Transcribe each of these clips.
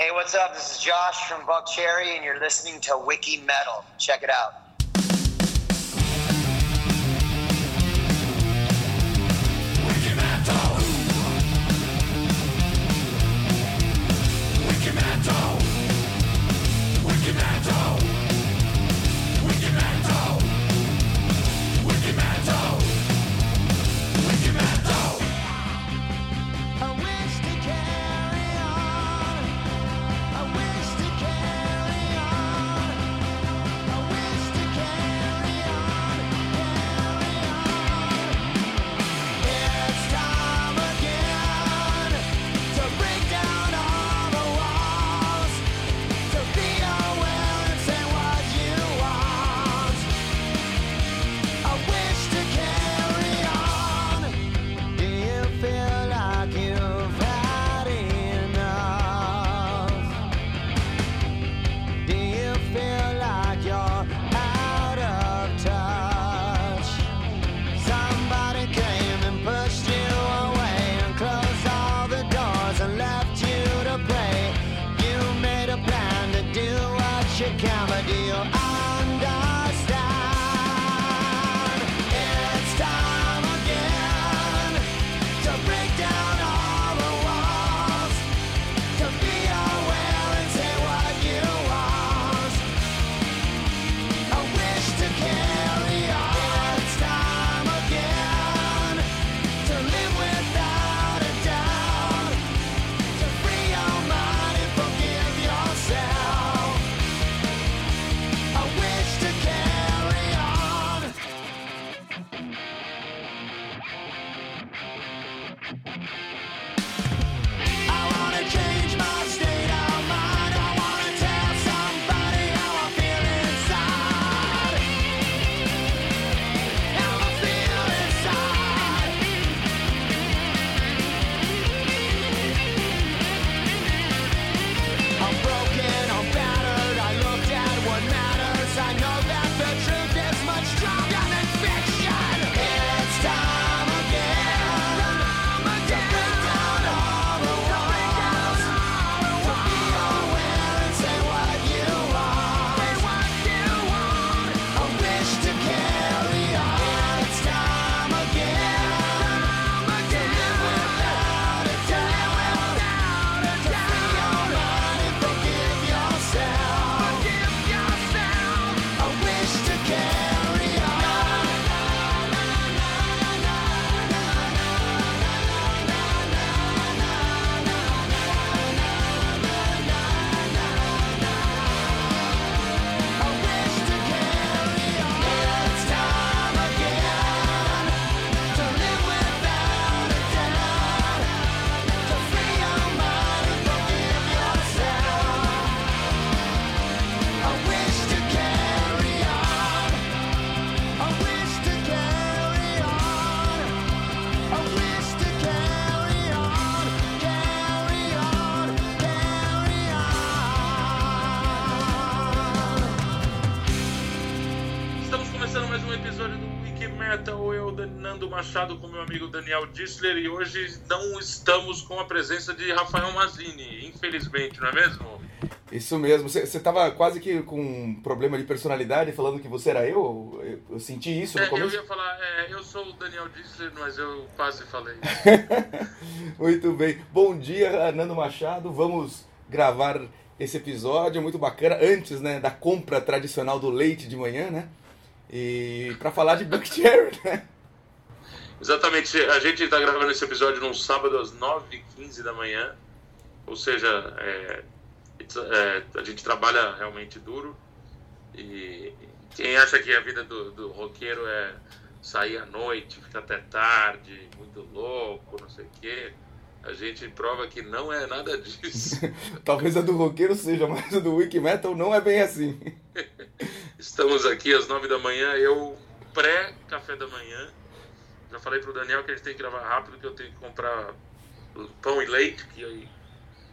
Hey, what's up? This is Josh from Buckcherry, and you're listening to Wiki Metal. Check it out. Machado com meu amigo Daniel Dissler e hoje não estamos com a presença de Rafael Mazini, infelizmente, não é mesmo? Isso mesmo. Você estava quase que com um problema de personalidade, falando que você era eu? Eu, eu senti isso no é, começo. Eu ia falar, é, eu sou o Daniel Dissler, mas eu quase falei. muito bem. Bom dia, Nando Machado. Vamos gravar esse episódio muito bacana, antes né, da compra tradicional do leite de manhã, né? E para falar de Buck Cherry, né? Exatamente. A gente está gravando esse episódio num sábado às 9h15 da manhã. Ou seja, é, é, a gente trabalha realmente duro. E quem acha que a vida do, do roqueiro é sair à noite, ficar até tarde, muito louco, não sei o quê, a gente prova que não é nada disso. Talvez a do roqueiro seja, mas a do Wiki Metal não é bem assim. Estamos aqui às 9 da manhã, eu pré-café da manhã já falei pro Daniel que a gente tem que gravar rápido, que eu tenho que comprar pão e leite que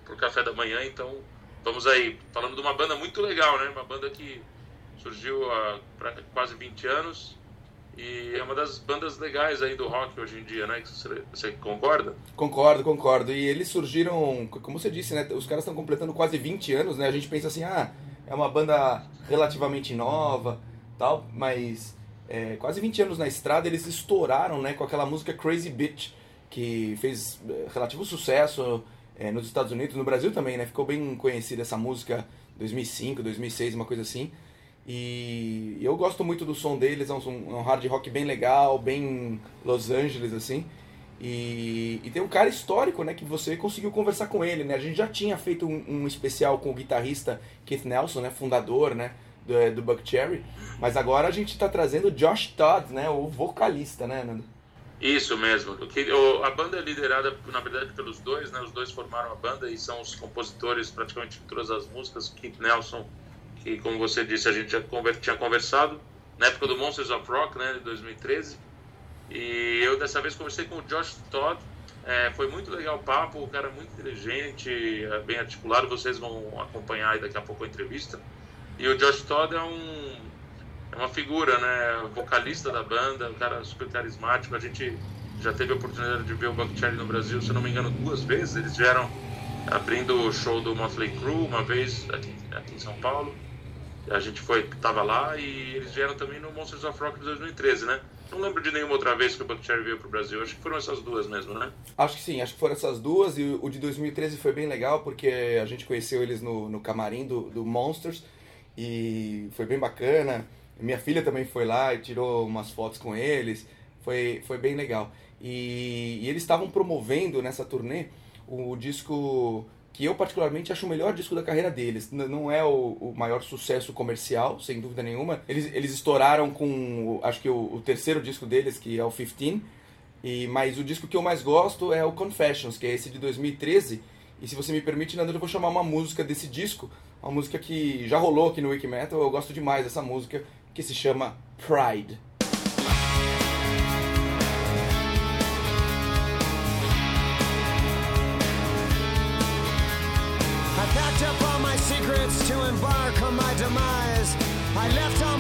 pro café da manhã, então vamos aí. Falando de uma banda muito legal, né? Uma banda que surgiu há quase 20 anos E é uma das bandas legais aí do rock hoje em dia, né? Você concorda? Concordo, concordo. E eles surgiram, como você disse, né? Os caras estão completando quase 20 anos, né? A gente pensa assim, ah, é uma banda relativamente nova, tal, mas é, quase 20 anos na estrada eles estouraram, né? Com aquela música Crazy Bitch, que fez é, relativo sucesso é, nos Estados Unidos, no Brasil também, né? Ficou bem conhecida essa música 2005, 2006, uma coisa assim. E eu gosto muito do som deles, é um, um hard rock bem legal, bem Los Angeles, assim. E, e, tem um cara histórico, né, que você conseguiu conversar com ele, né? A gente já tinha feito um, um especial com o guitarrista Keith Nelson, né, fundador, né, do, é, do Buck Cherry, mas agora a gente está trazendo Josh Todd, né, o vocalista, né, Nando? Isso mesmo. A banda é liderada, na verdade, pelos dois, né? Os dois formaram a banda e são os compositores praticamente de todas as músicas. Keith Nelson que, como você disse, a gente já tinha conversado na época do Monsters of Rock, né, de 2013. E eu dessa vez conversei com o Josh Todd. É, foi muito legal o papo, o cara é muito inteligente, é bem articulado. Vocês vão acompanhar aí daqui a pouco a entrevista. E o Josh Todd é um é uma figura, né, vocalista da banda, um cara super carismático. A gente já teve a oportunidade de ver o Buck Cherry no Brasil, se não me engano, duas vezes. Eles vieram abrindo o show do Motley Crue uma vez aqui, aqui em São Paulo a gente foi, tava lá e eles vieram também no Monsters of Rock de 2013, né? Não lembro de nenhuma outra vez que o Buckcherry veio pro Brasil. Acho que foram essas duas mesmo, né? Acho que sim, acho que foram essas duas. E o de 2013 foi bem legal porque a gente conheceu eles no, no camarim do, do Monsters e foi bem bacana. Minha filha também foi lá e tirou umas fotos com eles. Foi, foi bem legal. E, e eles estavam promovendo nessa turnê o disco que eu particularmente acho o melhor disco da carreira deles. N não é o, o, maior sucesso comercial, sem dúvida nenhuma. Eles, eles estouraram com, acho que o, o, terceiro disco deles, que é o 15. E, mas o disco que eu mais gosto é o Confessions, que é esse de 2013. E se você me permite, Nando, eu vou chamar uma música desse disco, uma música que já rolou aqui no Wiki Metal. Eu gosto demais dessa música, que se chama Pride. secrets to embark on my demise. I left all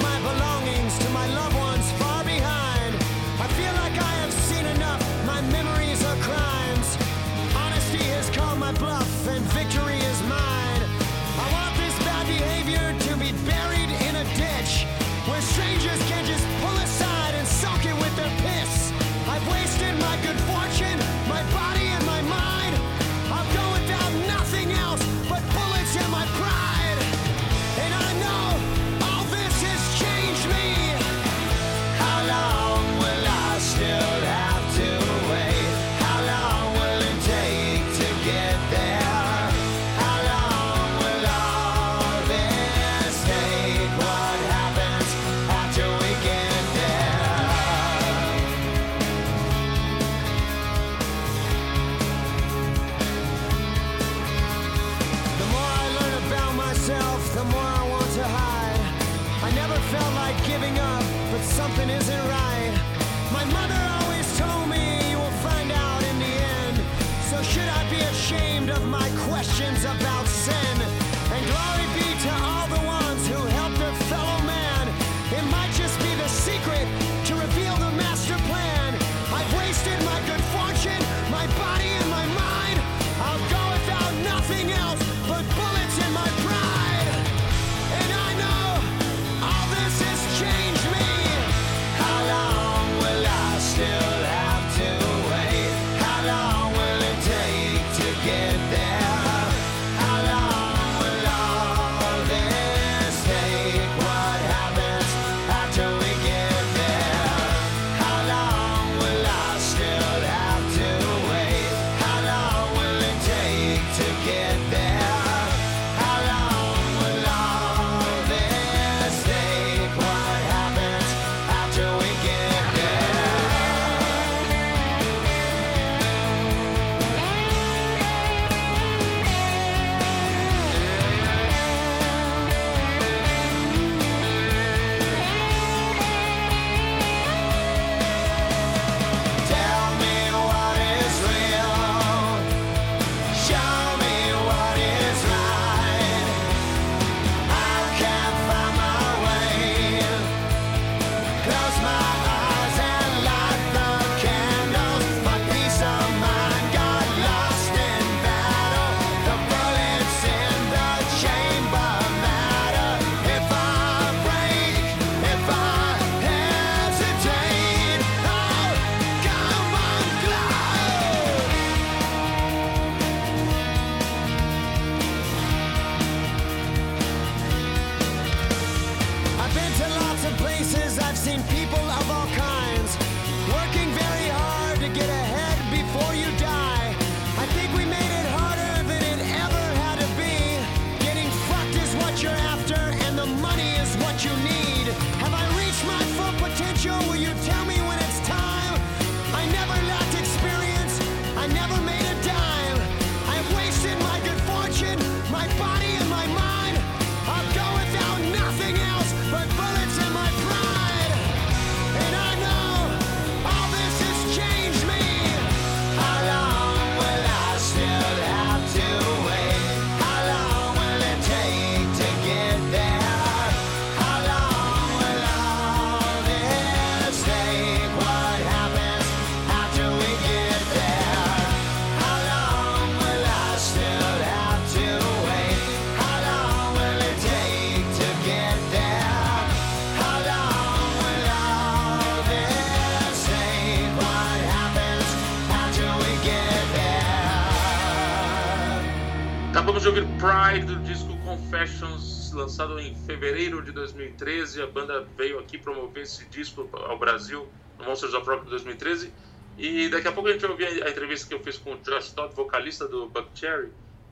lançado em fevereiro de 2013. A banda veio aqui promover esse disco ao Brasil no Monsters of Rock de 2013. E daqui a pouco a gente vai ouvir a entrevista que eu fiz com o Josh Todd, vocalista do Buckcherry.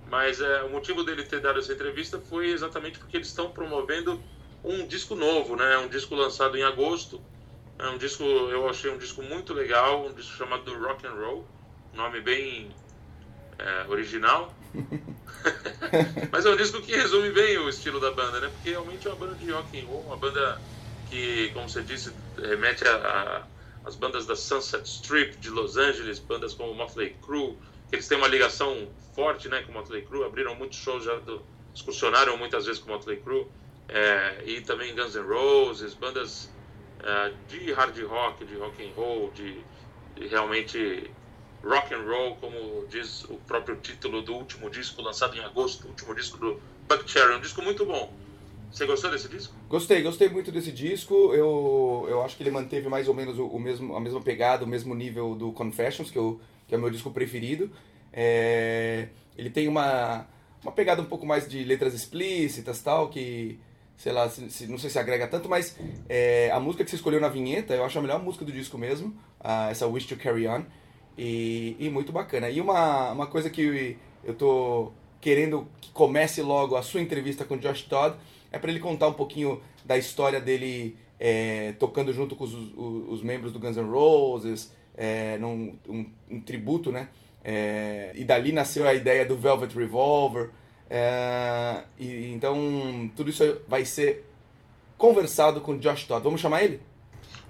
Mas é, o motivo dele ter dado essa entrevista foi exatamente porque eles estão promovendo um disco novo, né? Um disco lançado em agosto. É um disco, eu achei um disco muito legal, um disco chamado Rock and Roll, nome bem é, original. Mas é um disco que resume bem o estilo da banda, né? Porque realmente é uma banda de rock and roll, uma banda que, como você disse, remete a, a as bandas da Sunset Strip de Los Angeles, bandas como Motley Crue, que eles têm uma ligação forte, né, com Motley Crue, abriram muitos shows já, do, excursionaram muitas vezes com Motley Crue, é, e também Guns N' Roses, bandas é, de hard rock, de rock and roll, de, de realmente rock and roll, como diz o próprio título do último disco lançado em agosto, o último disco do Buckcherry, um disco muito bom. Você gostou desse disco? Gostei, gostei muito desse disco. Eu, eu acho que ele manteve mais ou menos o, o mesmo, a mesma pegada, o mesmo nível do Confessions, que, eu, que é o meu disco preferido. É, ele tem uma, uma pegada um pouco mais de letras explícitas tal, que sei lá, se, se, não sei se agrega tanto, mas é, a música que você escolheu na vinheta, eu acho a melhor música do disco mesmo, essa Wish to Carry On. E, e muito bacana. E uma, uma coisa que eu tô querendo que comece logo a sua entrevista com o Josh Todd é para ele contar um pouquinho da história dele é, tocando junto com os, os, os, membros do Guns N' Roses, é, num um, um tributo, né? É, e dali nasceu a ideia do Velvet Revolver. É, e, então tudo isso vai ser conversado com o Josh Todd. Vamos chamar ele?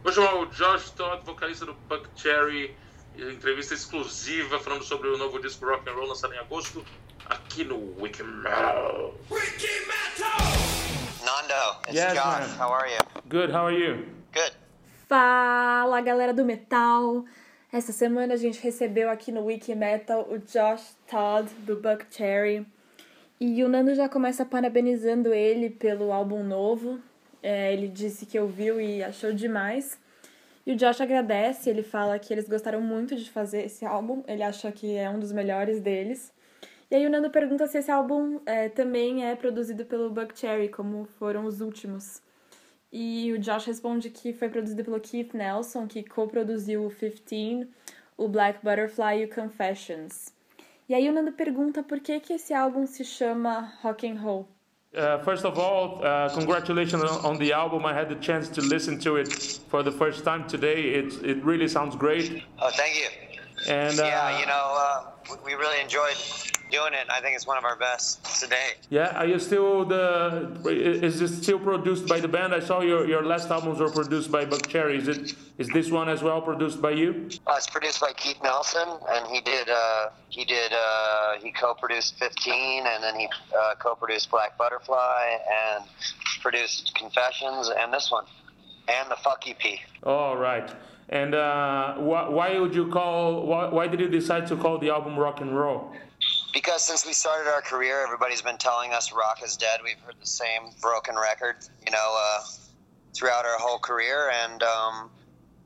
Vou chamar o Josh Todd, vocalista do Buck Cherry entrevista exclusiva falando sobre o novo disco Rock and Roll lançado em agosto aqui no Wiki Metal. Wiki Metal! Nando, it's yes, Josh. Man. How are you? Good, how are you? Good. Fala, galera do metal. Essa semana a gente recebeu aqui no Wiki Metal o Josh Todd do Buck Cherry. E o Nando já começa parabenizando ele pelo álbum novo. É, ele disse que ouviu e achou demais. E o Josh agradece, ele fala que eles gostaram muito de fazer esse álbum, ele acha que é um dos melhores deles. E aí o Nando pergunta se esse álbum é, também é produzido pelo Buckcherry, como foram os últimos. E o Josh responde que foi produzido pelo Keith Nelson, que co-produziu o 15, o Black Butterfly e o Confessions. E aí o Nando pergunta por que, que esse álbum se chama Rock and Roll. Uh, first of all, uh, congratulations on the album. I had the chance to listen to it for the first time today. It it really sounds great. Oh, thank you. And uh, yeah, you know, uh, we really enjoyed doing it. I think it's one of our best today. Yeah, are you still the? Is this still produced by the band? I saw your, your last albums were produced by Buck Cherry. Is it? Is this one as well produced by you? Uh, it's produced by Keith Nelson, and he did. Uh, he did. Uh, he co-produced 15, and then he uh, co-produced Black Butterfly, and produced Confessions, and this one, and the Fuck EP. All right. And uh, wh- why would you call? Why, why did you decide to call the album Rock and Roll? because since we started our career, everybody's been telling us rock is dead. We've heard the same broken record, you know, uh, throughout our whole career, and um,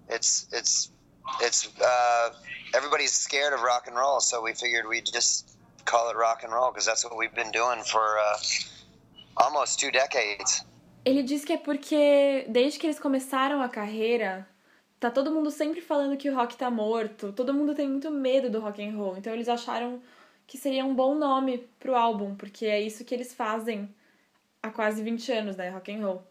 it's it's it's uh, everybody's scared of rock and roll, so we figured we'd just call it rock and roll because that's what we've been doing for uh, almost two decades. Ele diz que é porque desde que eles começaram a carreira, tá todo mundo sempre falando que o rock tá morto, todo mundo tem muito medo do rock and roll, então eles acharam que seria um bom nome pro álbum, porque é isso que eles fazem há quase 20 anos, né, rock and roll.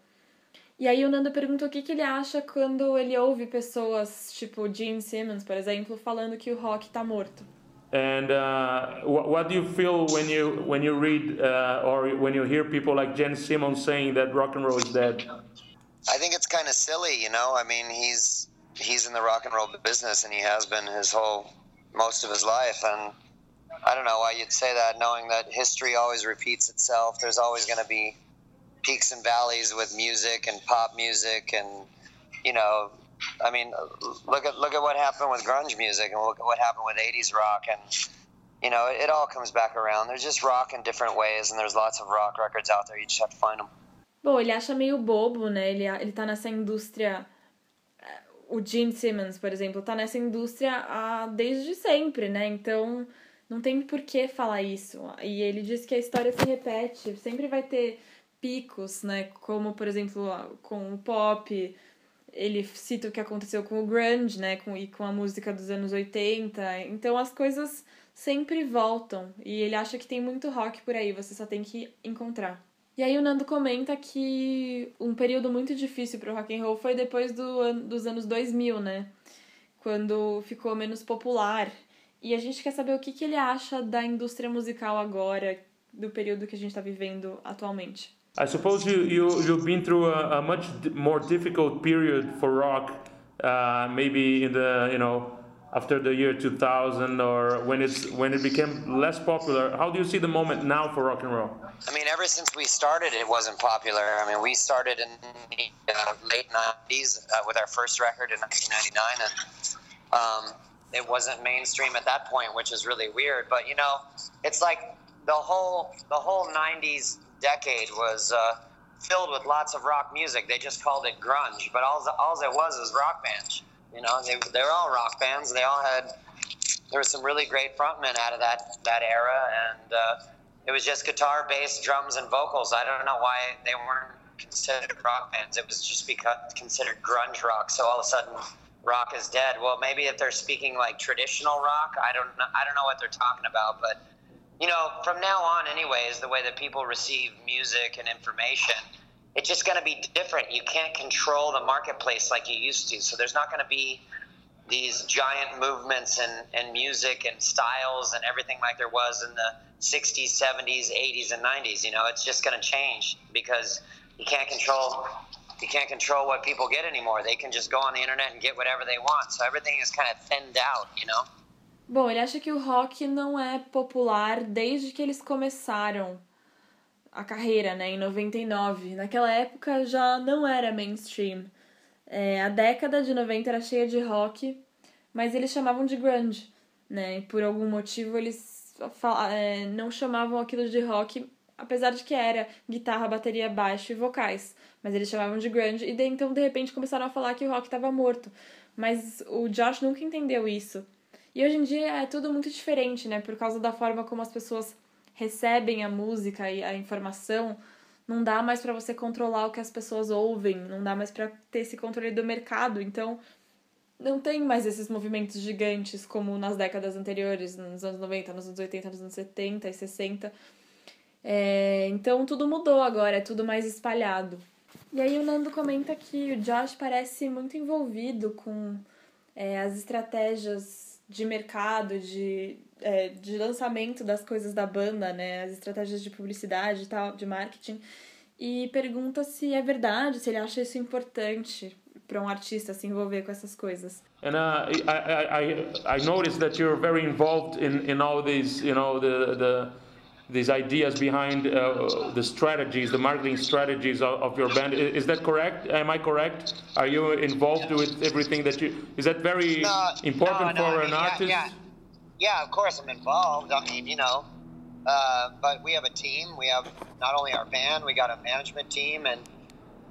E aí o Nando perguntou o que, que ele acha quando ele ouve pessoas tipo Gene Simmons, por exemplo, falando que o rock tá morto. And uh, what do you feel when you when you read uh, or when you hear people like Gene Simmons saying that rock and roll is dead? I think it's kind of silly, you know. I mean, he's he's in the rock and roll business, and he has been his whole most of his life, and I don't know why you'd say that, knowing that history always repeats itself. There's always going to be peaks and valleys with music and pop music, and you know, I mean, look at look at what happened with grunge music, and look at what happened with '80s rock, and you know, it, all comes back around. There's just rock in different ways, and there's lots of rock records out there. You just have to find them. Bom, ele acha meio bobo, né? Ele, ele tá nessa indústria. O Gene Simmons, por exemplo, tá nessa indústria há, desde sempre, né? Então Não tem por que falar isso. E ele diz que a história se repete, sempre vai ter picos, né? Como, por exemplo, com o pop. Ele cita o que aconteceu com o grunge, né? Com, e com a música dos anos 80. Então as coisas sempre voltam. E ele acha que tem muito rock por aí, você só tem que encontrar. E aí o Nando comenta que um período muito difícil para o rock and roll foi depois do, dos anos 2000, né? Quando ficou menos popular. E a gente quer saber o que, que ele acha da indústria musical agora, do período que a gente está vivendo atualmente. I suppose you, you, you've been through a, a much more difficult period for rock, uh, maybe in the, you know, after the year 2000 or when it's when it became less popular how do you see the moment now for rock and roll i mean ever since we started it wasn't popular. I mean we started in the uh, late 90s uh, with our first record in 1999 and um, it wasn't mainstream at that point which is really weird but you know it's like the whole the whole 90s decade was uh, filled with lots of rock music. They just called it grunge but all, all it was was rock bands you know, they they're all rock bands. They all had there were some really great frontmen out of that that era, and uh, it was just guitar, bass, drums, and vocals. I don't know why they weren't considered rock bands. It was just because considered grunge rock. So all of a sudden, rock is dead. Well, maybe if they're speaking like traditional rock, I don't know. I don't know what they're talking about, but you know, from now on, anyways, the way that people receive music and information it's just going to be different. You can't control the marketplace like you used to. So there's not going to be these giant movements and, and music and styles and everything like there was in the 60s, 70s, 80s, and 90s. You know, it's just going to change because you can't control you can't control what people get anymore. They can just go on the internet and get whatever they want. So everything is kind of thinned out, you know. Bom, ele acha que o rock não é popular desde que eles começaram a carreira, né, em 99. Naquela época já não era mainstream. É, a década de 90 era cheia de rock, mas eles chamavam de grunge, né? E por algum motivo eles é, não chamavam aquilo de rock, apesar de que era guitarra, bateria, baixo e vocais. Mas eles chamavam de grunge e daí, então de repente começaram a falar que o rock estava morto. Mas o Josh nunca entendeu isso. E hoje em dia é tudo muito diferente, né? Por causa da forma como as pessoas recebem a música e a informação, não dá mais para você controlar o que as pessoas ouvem, não dá mais para ter esse controle do mercado. Então, não tem mais esses movimentos gigantes como nas décadas anteriores, nos anos 90, nos anos 80, nos anos 70 e 60. É, então, tudo mudou agora, é tudo mais espalhado. E aí o Nando comenta que o Josh parece muito envolvido com é, as estratégias de mercado, de, é, de lançamento das coisas da banda, né? As estratégias de publicidade e tal, de marketing. E pergunta se é verdade, se ele acha isso importante para um artista se envolver com essas coisas. And uh, I, I, I noticed that you're very involved in, in all these, you know, the, the these ideas behind uh, the strategies, the marketing strategies of, of, your band. Is that correct? Am I correct? Are you involved with everything that you? Is that very no, important no, no, for I mean, an artist? Yeah, yeah yeah, of course I'm involved. I mean, you know, uh, but we have a team. We have not only our band, we got a management team, and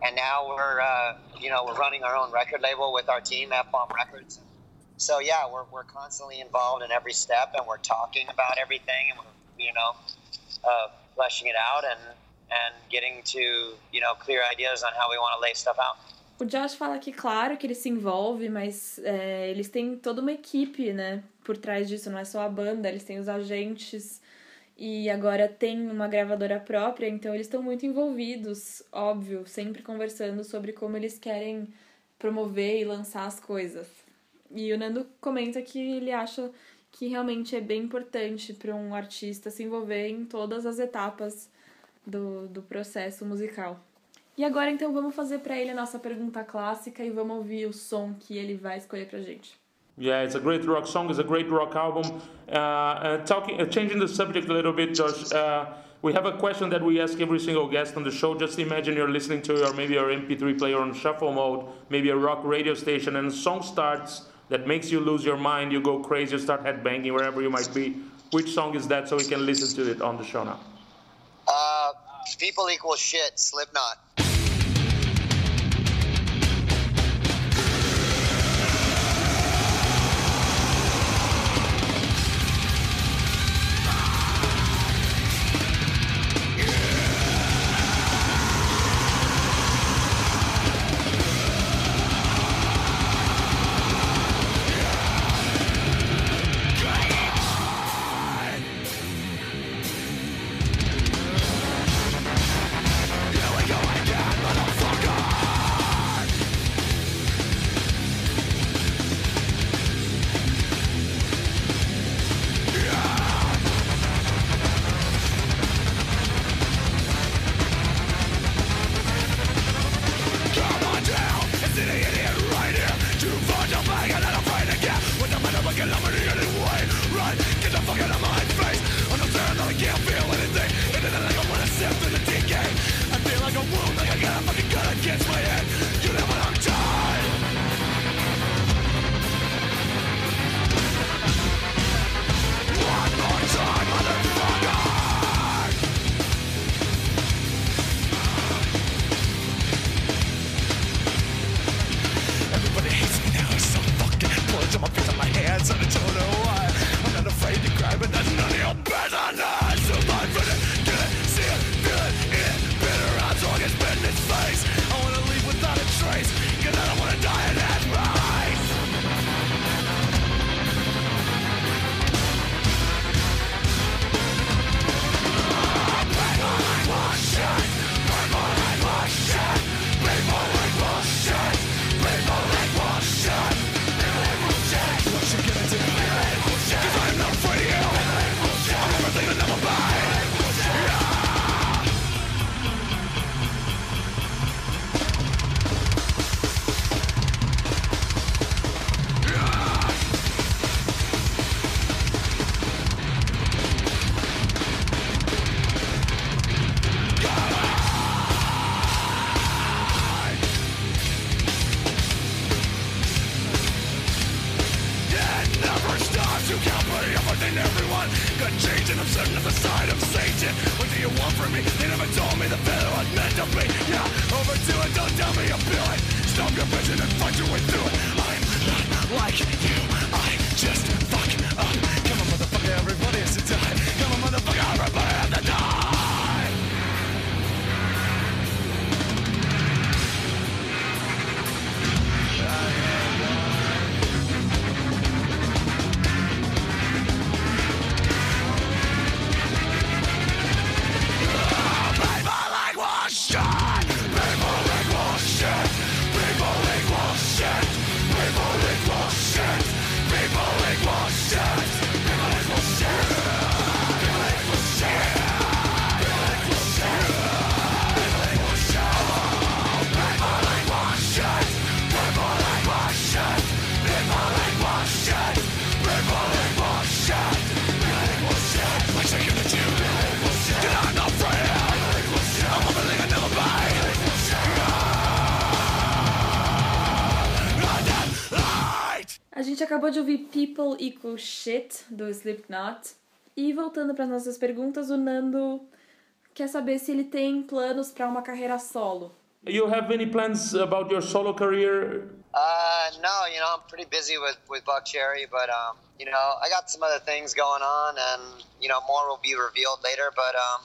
and now we're uh, you know we're running our own record label with our team, F Bomb Records. So yeah, we're we're constantly involved in every step, and we're talking about everything, and we're you know uh, fleshing it out and and getting to you know clear ideas on how we want to lay stuff out. O Josh fala que, claro, que ele se envolve, mas é, eles têm toda uma equipe, né? Por trás disso, não é só a banda, eles têm os agentes e agora tem uma gravadora própria, então eles estão muito envolvidos, óbvio, sempre conversando sobre como eles querem promover e lançar as coisas. E o Nando comenta que ele acha que realmente é bem importante para um artista se envolver em todas as etapas do, do processo musical. E agora então vamos fazer para ele a nossa pergunta clássica e vamos ouvir o som que ele vai escolher pra gente. Yeah, it's a great rock song. It's a great rock album. Uh, uh, talking, uh, changing the subject a little bit, Josh. Uh, we have a question that we ask every single guest on the show. Just imagine you're listening to your maybe your MP3 player on shuffle mode, maybe a rock radio station, and a song starts that makes you lose your mind. You go crazy, you start headbanging wherever you might be. Which song is that? So we can listen to it on the show now. Uh, people equal shit. Slipknot. Acabou de ouvir People Equal Shit, do Slipknot. E voltando para as nossas perguntas, o Nando quer saber se ele tem planos para uma carreira solo. You have any plans about your solo career? Uh, no, you know, I'm pretty busy with, with Buckcherry, but, um, you know, I got some other things going on, and, you know, more will be revealed later. But, um,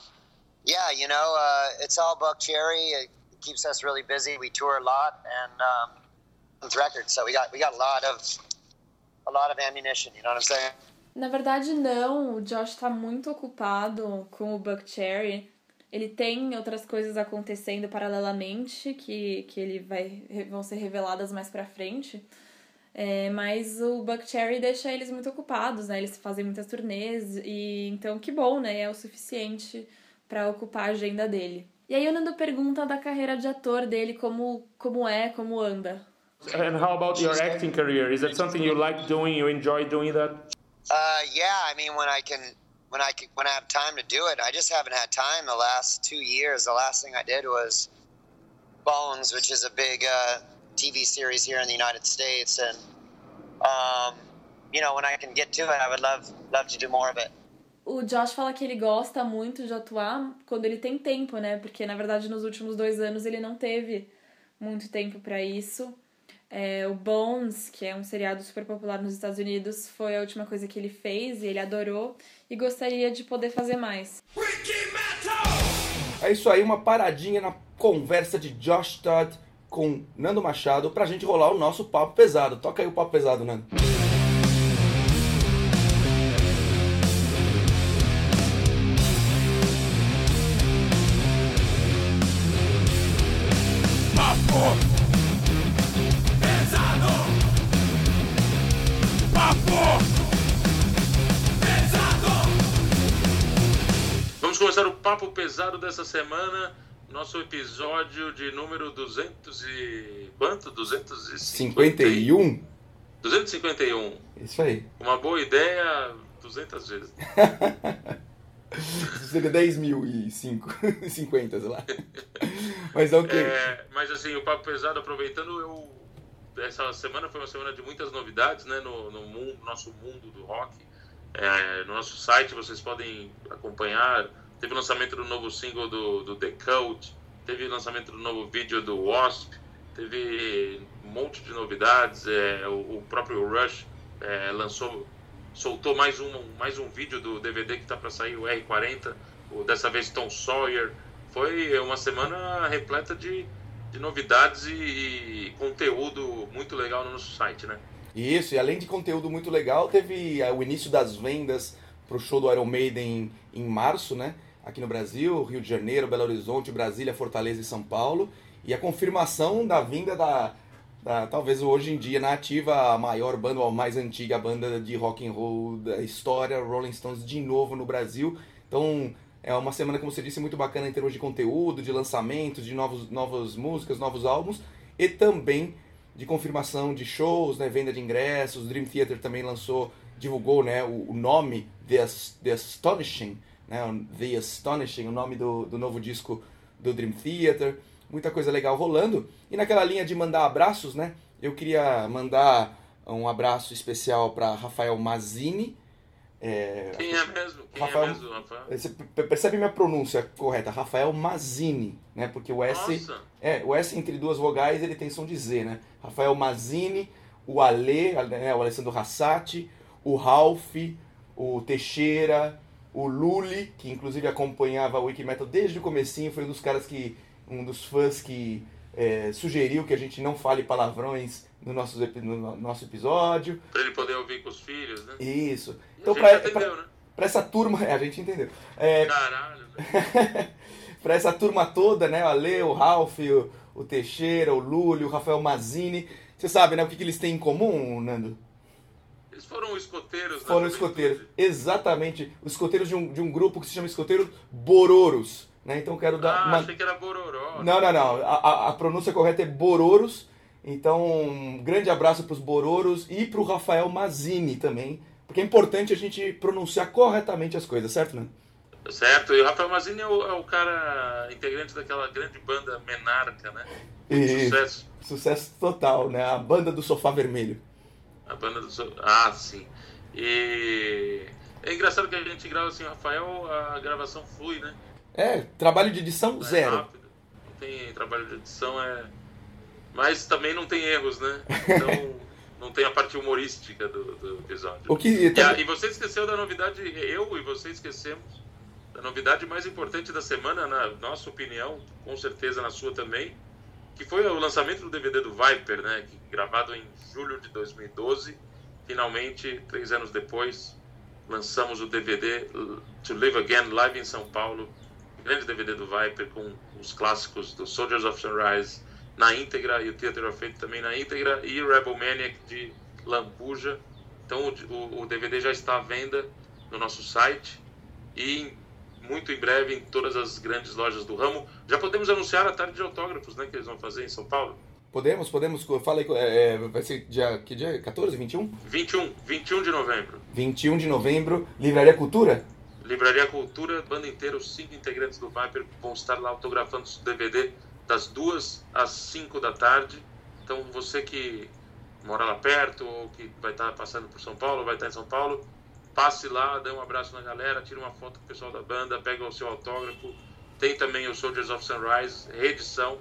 yeah, you know, uh, it's all Buckcherry. It keeps us really busy. We tour a lot, and um, records, so we got we got a lot of a lot of ammunition, you know what I'm saying? Na verdade, não. O Josh está muito ocupado com o Buck Cherry. Ele tem outras coisas acontecendo paralelamente que, que ele vai vão ser reveladas mais pra frente. É, mas o Buck Cherry deixa eles muito ocupados, né? Eles fazem muitas turnês e então que bom, né? É o suficiente para ocupar a agenda dele. E aí o Nando pergunta da carreira de ator dele, como, como é, como anda. And how about your acting career? Is that something you like doing? You enjoy doing that? Uh, yeah, I mean, when I can, when I can, when I have time to do it, I just haven't had time the last two years. The last thing I did was Bones, which is a big uh, TV series here in the United States, and um, you know, when I can get to it, I would love love to do more of it. O Josh fala que ele gosta muito de atuar quando ele tem tempo, né? Porque na verdade nos últimos dois anos ele não teve muito tempo para isso. É, o Bones, que é um seriado super popular nos Estados Unidos, foi a última coisa que ele fez e ele adorou e gostaria de poder fazer mais. É isso aí, uma paradinha na conversa de Josh Todd com Nando Machado pra gente rolar o nosso papo pesado. Toca aí o papo pesado, Nando. Pesado dessa semana, nosso episódio de número 200 e quanto? 251. 251. Isso aí. Uma boa ideia 200 vezes. Seria 10 mil e 5, 50, sei lá. Mas é o que. É, mas assim, o Papo Pesado, aproveitando, eu. Essa semana foi uma semana de muitas novidades, né? No, no mundo, nosso mundo do rock. É, no nosso site vocês podem acompanhar. Teve o lançamento do novo single do, do The Cult, teve o lançamento do novo vídeo do Wasp, teve um monte de novidades. É, o, o próprio Rush é, lançou soltou mais um, mais um vídeo do DVD que está para sair, o R40, o, dessa vez Tom Sawyer. Foi uma semana repleta de, de novidades e, e, conteúdo muito legal no nosso site, né? Isso, e além de conteúdo muito legal, teve é, o início das vendas para o show do Iron Maiden em, em março, né? Aqui no Brasil, Rio de Janeiro, Belo Horizonte, Brasília, Fortaleza e São Paulo. E a confirmação da vinda da, da, talvez hoje em dia na ativa a maior banda ou a mais antiga banda de rock and roll da história, Rolling Stones de novo no Brasil. Então é uma semana, como você disse, muito bacana em termos de conteúdo, de lançamentos, de novos, novas músicas, novos álbuns e também de confirmação de shows, né, venda de ingressos. Dream Theater também lançou, divulgou né, o, o nome The, The Astonishing, né, The Astonishing, o nome do, do novo disco do Dream Theater muita coisa legal rolando. E naquela linha de mandar abraços, né? Eu queria mandar um abraço especial para Rafael Mazini. É, Quem é mesmo? Quem é Rafael, é mesmo, Rafael? Você percebe minha pronúncia correta? Rafael Mazini, né? Porque o S, Nossa. é, o S entre duas vogais ele tem som de Z, né? Rafael Mazini, o Ale, né, o Alessandro Rassati, o Ralph, o Teixeira, o Luli, que inclusive acompanhava o Wikimetal desde o comecinho, foi um dos caras que um dos fãs que é, sugeriu que a gente não fale palavrões no nosso, no nosso episódio. Pra ele poder ouvir com os filhos, né? Isso. Então, a pra, entendeu, pra, né? pra essa turma. É, a gente entendeu. É, Caralho, pra essa turma toda, né? O Ale, o Ralph, o, o Teixeira, o Lúlio, o Rafael Mazini. Você sabe, né? O que, que eles têm em comum, Nando? Eles foram escoteiros, né? Foram escoteiros. Exatamente. Os escoteiros de um, de um grupo que se chama Escoteiros Bororos. Né? Então quero dar Ah, uma. achei que era Bororó. Não, não, não. A, a- pronúncia correta é Bororos. Então, um grande abraço para os Bororos e para o Rafael Mazini também. Porque é importante a gente pronunciar corretamente as coisas, certo, né? Certo, e o Rafael Mazini é o, é o cara integrante daquela grande banda Menarca, né? E- sucesso. Sucesso total, né? A banda do Sofá Vermelho. A banda do. Ah, sim. E. É engraçado que a gente grava assim, Rafael, a gravação flui, né? É, trabalho de edição É zero. rápido. Não tem trabalho de edição, é. Mas também não tem erros, né? Então não tem a parte humorística do, do episódio. O que E, a- e você esqueceu da novidade, eu e você esquecemos da novidade mais importante da semana, na nossa opinião, com certeza na sua também, que foi o lançamento do DVD do Viper, né? Gravado em julho de 2012. Finalmente, três anos depois, lançamos o DVD To Live Again, live em São Paulo. Grande DVD do Viper com os clássicos do Soldiers of Sunrise na íntegra e o Theater of Fate também na íntegra e Rebel Maniac de Lambuja. Então o, o, o DVD já está à venda no nosso site e muito em breve em todas as grandes lojas do ramo. Já podemos anunciar a tarde de autógrafos, né, que eles vão fazer em São Paulo. Podemos, podemos. Fala aí, é, é, vai ser dia, que dia? 14, 21? 21, 21 de novembro. 21 de novembro, Livraria Cultura? Livraria Cultura, banda inteira, os cinco integrantes do Viper vão estar lá autografando o DVD das duas às 5 da tarde. Então você que mora lá perto ou que vai estar passando por São Paulo, vai estar em São Paulo, passe lá, dê um abraço na galera, tire uma foto com o pessoal da banda, pega o seu autógrafo. Tem também o Soldiers of Sunrise, reedição,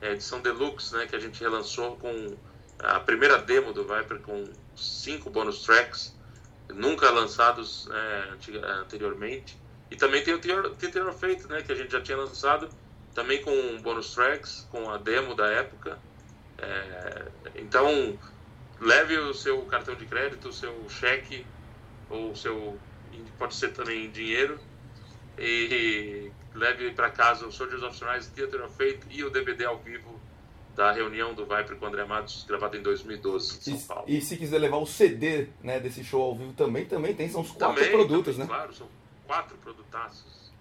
é, edição deluxe, né, que a gente relançou com a primeira demo do Viper com cinco bonus tracks nunca lançados é, anteriormente. E também tem o Theater of Fate, né, que a gente já tinha lançado, também com bonus tracks, com a demo da época. É, então, leve o seu cartão de crédito, o seu cheque, ou seu. pode ser também dinheiro, e leve para casa o Soldiers of Sunrise, Theater of Fate e o DVD ao vivo da reunião do Viper com o André Matos, gravado em 2012 em São Paulo. E, e se quiser levar o CD né, desse show ao vivo também, também tem. São os quatro Também, produtos, também, né? Claro, são quatro produtaços.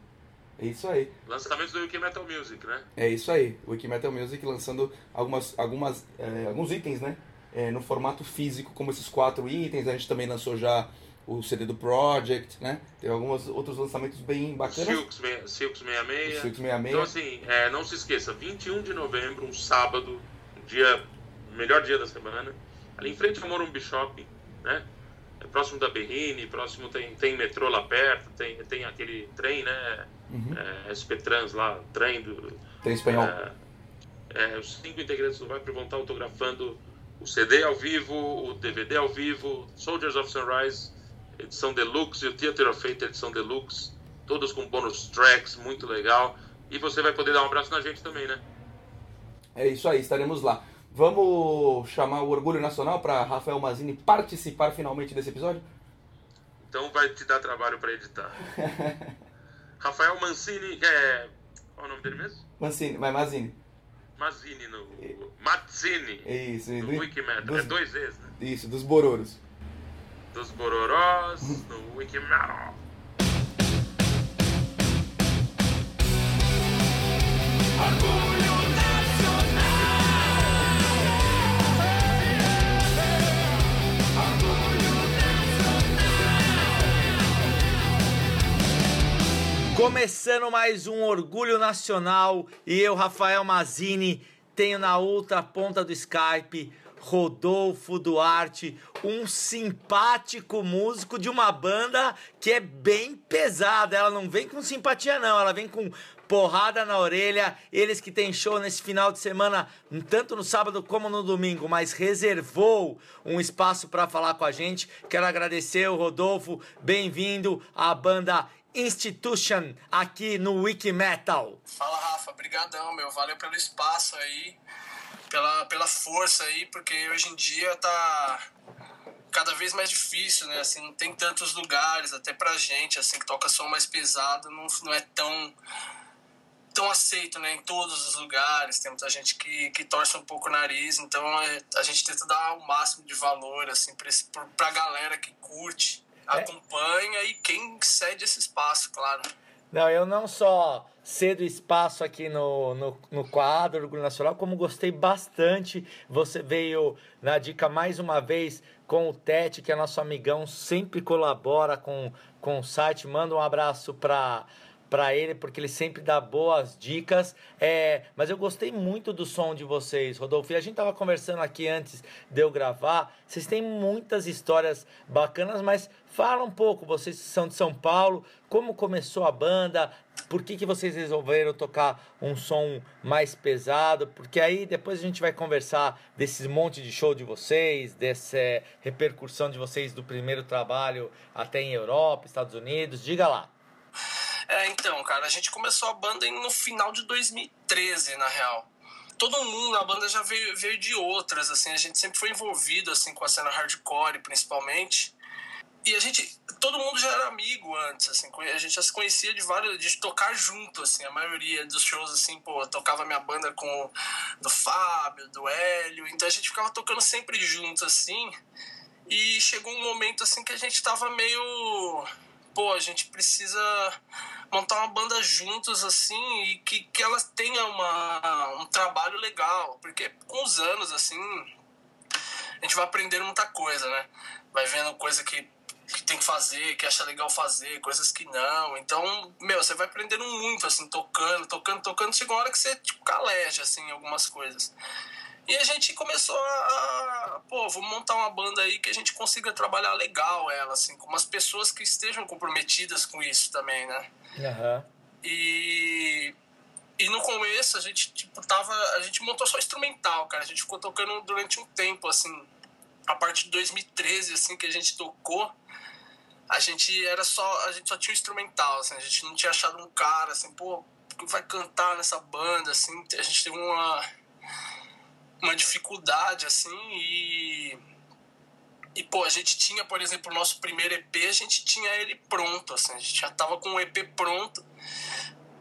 É isso aí. Lançamentos do UK Metal Music, né? É isso aí. O Wiki Metal Music lançando algumas, algumas, é, alguns itens, né? É, no formato físico, como esses quatro itens. A gente também lançou já o CD do Project, né? Tem alguns outros lançamentos bem bacanas. Silks, Silks 66. O Silks 66. Então, assim, é, não se esqueça, 21 de novembro, um sábado, um dia, melhor dia da semana, ali em frente ao Morumbi Shopping, né? É próximo da Berrine, próximo tem, tem metrô lá perto, tem, tem aquele trem, né? Uhum. É, SP Trans lá, trem do. Tem espanhol. É, é, os cinco integrantes do Vibe vão estar autografando o CD ao vivo, o DVD ao vivo, Soldiers of Sunrise, edição deluxe, e o Theater of Fate, edição deluxe, todos com bônus tracks, muito legal. E você vai poder dar um abraço na gente também, né? É isso aí, estaremos lá. Vamos chamar o Orgulho Nacional para Rafael Mazini participar finalmente desse episódio? Então vai te dar trabalho para editar. Rafael Mancini, é, qual é o nome dele mesmo? Mancini, mas Mazini. Mazzini no. Mazzini. Isso, No do- Wikimedia. dos- É dois vezes, né? isso, dos Bororos. Dos Bororós, no Wikimedia. Começando mais um Orgulho Nacional e eu, Rafael Mazini, tenho na outra ponta do Skype Rodolfo Duarte, um simpático músico de uma banda que é bem pesada. Ela não vem com simpatia, não, ela vem com porrada na orelha. Eles que têm show nesse final de semana, tanto no sábado como no domingo, mas reservou um espaço para falar com a gente. Quero agradecer o Rodolfo, bem-vindo à banda Institution aqui no Wiki Metal. Fala, Rafa. Brigadão, meu. Valeu pelo espaço aí, pela, pela força aí, porque hoje em dia tá cada vez mais difícil, né? Assim, não tem tantos lugares, até pra gente, assim, que toca som mais pesado, não, não é tão tão aceito, né, em todos os lugares. Tem muita gente que, que torce um pouco o nariz, então é, a gente tenta dar o máximo de valor, assim, pra, esse, pra- pra galera que curte, acompanha e quem cede esse espaço, claro. Não, eu não só cedo espaço aqui no, no, no quadro Orgulho Nacional, como gostei bastante. Você veio na dica mais uma vez com o Tete, que é nosso amigão, sempre colabora com, com o site. Manda um abraço para para ele, porque ele sempre dá boas dicas. É, mas eu gostei muito do som de vocês, Rodolfo. E a gente tava conversando aqui antes de eu gravar. Vocês têm muitas histórias bacanas, mas fala um pouco. Vocês são de São Paulo, como começou a banda? Por que, que vocês resolveram tocar um som mais pesado? Porque aí depois a gente vai conversar desses monte de show de vocês, dessa repercussão de vocês do primeiro trabalho até em Europa, Estados Unidos. Diga lá. É, então, cara, a gente começou a banda no final de 2013, na real. Todo mundo na banda já veio, veio de outras, assim, a gente sempre foi envolvido, assim, com a cena hardcore, principalmente. E a gente, todo mundo já era amigo antes, assim, a gente já se conhecia de vários, de tocar junto, assim, a maioria dos shows, assim, pô, tocava minha banda com do Fábio, do Hélio, então a gente ficava tocando sempre junto, assim, e chegou um momento, assim, que a gente tava meio, pô, a gente precisa montar uma banda juntos, assim, e que, que ela tenha uma, um trabalho legal, porque com os anos, assim, a gente vai aprendendo muita coisa, né? Vai vendo coisa que, que tem que fazer, que acha legal fazer, coisas que não. Então, meu, você vai aprendendo muito, assim, tocando, tocando, tocando. Chega uma hora que você, tipo, caleja, assim, algumas coisas. E a gente começou a, a, pô, vamos montar uma banda aí que a gente consiga trabalhar legal ela, assim, com umas pessoas que estejam comprometidas com isso também, né? Aham. E, e no começo a gente, tipo, tava. A gente montou só instrumental, cara. A gente ficou tocando durante um tempo, assim. A partir de 2013, assim, que a gente tocou, a gente era só. A gente só tinha o instrumental, assim, a gente não tinha achado um cara, assim, pô, que vai cantar nessa banda, assim. A gente teve uma. Uma dificuldade, assim, e. E, pô, a gente tinha, por exemplo, o nosso primeiro EP, a gente tinha ele pronto, assim, a gente já tava com o EP pronto.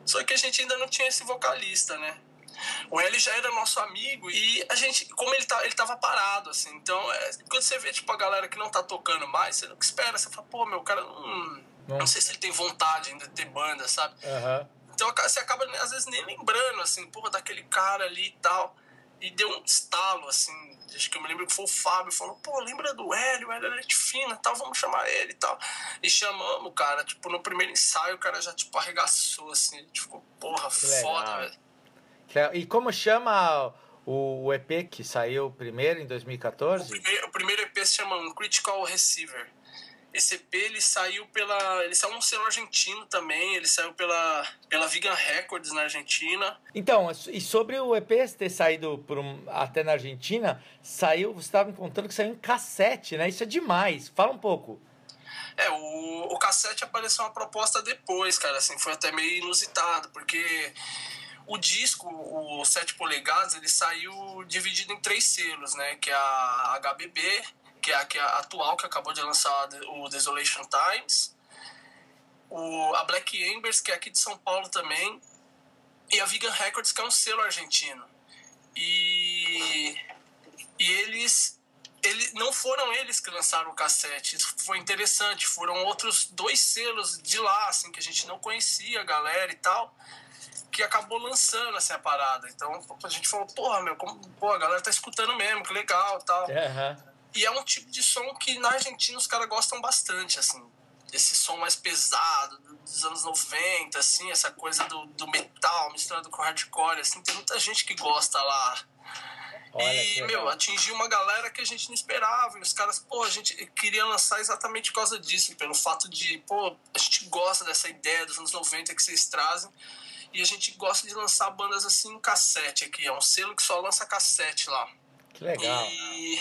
Só que a gente ainda não tinha esse vocalista, né? O L já era nosso amigo e a gente, como ele, tá, ele tava parado, assim, então é, quando você vê, tipo, a galera que não tá tocando mais, você nunca espera, você fala, pô, meu, cara não. Não sei se ele tem vontade ainda de ter banda, sabe? Aham. Então você acaba, às vezes, nem lembrando, assim, porra, daquele cara ali e tal. E deu um estalo, assim. Acho que eu me lembro que foi o Fábio, falou, pô, lembra do Hélio, o Hélio é gente fina tal, vamos chamar ele e tal. E chamamos, cara, tipo, no primeiro ensaio o cara já, tipo, arregaçou, assim, a gente ficou, porra, foda, velho. E como chama o EP que saiu primeiro em 2014? O primeiro, o primeiro EP se chama um Critical Receiver. Esse EP ele saiu pela. Ele saiu num selo argentino também, ele saiu pela, pela Vegan Records na Argentina. Então, e sobre o EP ter saído por um, até na Argentina, saiu. Você estava me contando que saiu em cassete, né? Isso é demais. Fala um pouco. É, o, o cassete apareceu uma proposta depois, cara, assim, foi até meio inusitado, porque o disco, o 7 polegadas, ele saiu dividido em três selos, né? Que é a HBB, que é a, que é a atual, que acabou de lançar o Desolation Times, o, a Black Embers, que é aqui de São Paulo também, e a Vegan Records, que é um selo argentino. E, e eles, eles não foram eles que lançaram o cassete, isso foi interessante, foram outros dois selos de lá, assim, que a gente não conhecia a galera e tal, que acabou lançando assim, a parada. Então a gente falou, porra, meu, como, pô, a galera tá escutando mesmo, que legal tal. Uhum. E é um tipo de som que na Argentina os caras gostam bastante, assim. Esse som mais pesado, dos anos 90, assim, essa coisa do, do metal misturado com hardcore, assim. Tem muita gente que gosta lá. Olha, e, meu, atingiu uma galera que a gente não esperava. E os caras, pô, a gente queria lançar exatamente por causa disso, pelo fato de, pô, a gente gosta dessa ideia dos anos 90 que vocês trazem. E a gente gosta de lançar bandas assim em cassete aqui. É um selo que só lança cassete lá. Que legal. E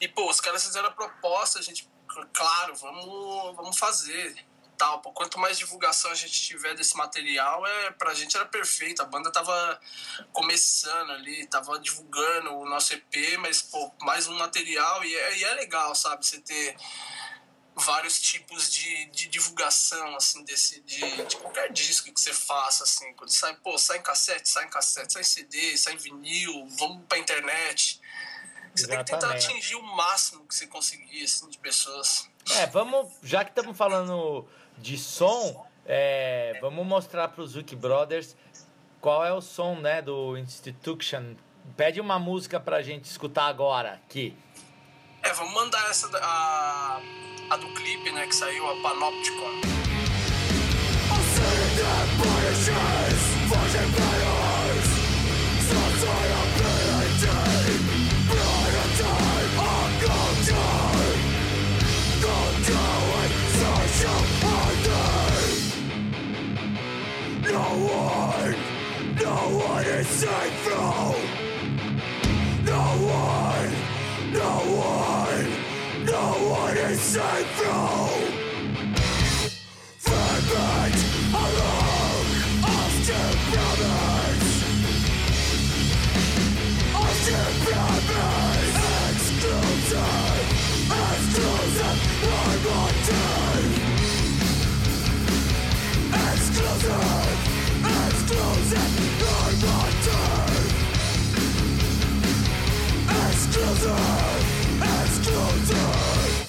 e, pô, os caras fizeram a proposta, a gente, claro, vamos, vamos fazer. Tal. Pô, quanto mais divulgação a gente tiver desse material, é, pra gente era perfeito. A banda tava começando ali, tava divulgando o nosso EP, mas, pô, mais um material e é, e é legal, sabe? Você ter vários tipos de, de divulgação, assim, desse, de, de, qualquer disco que você faça, assim. Quando sai, pô, sai em cassete, sai em cassete, sai em CD, sai em vinil, vamos pra internet. Você Exatamente. tem que tentar atingir o máximo que você conseguir, assim, de pessoas. É, vamos, já que estamos falando de som, é, vamos mostrar para os Zuki Brothers qual é o som, né, do Institution. Pede uma música pra gente escutar agora, aqui. É, vamos mandar essa, a, a do clipe, né, que saiu, a Panopticon. Is safe from No one, no one, no one is safe from Fragment of two Of two Exclusive, exclusive, one Exclusive, exclusive. Exclusive,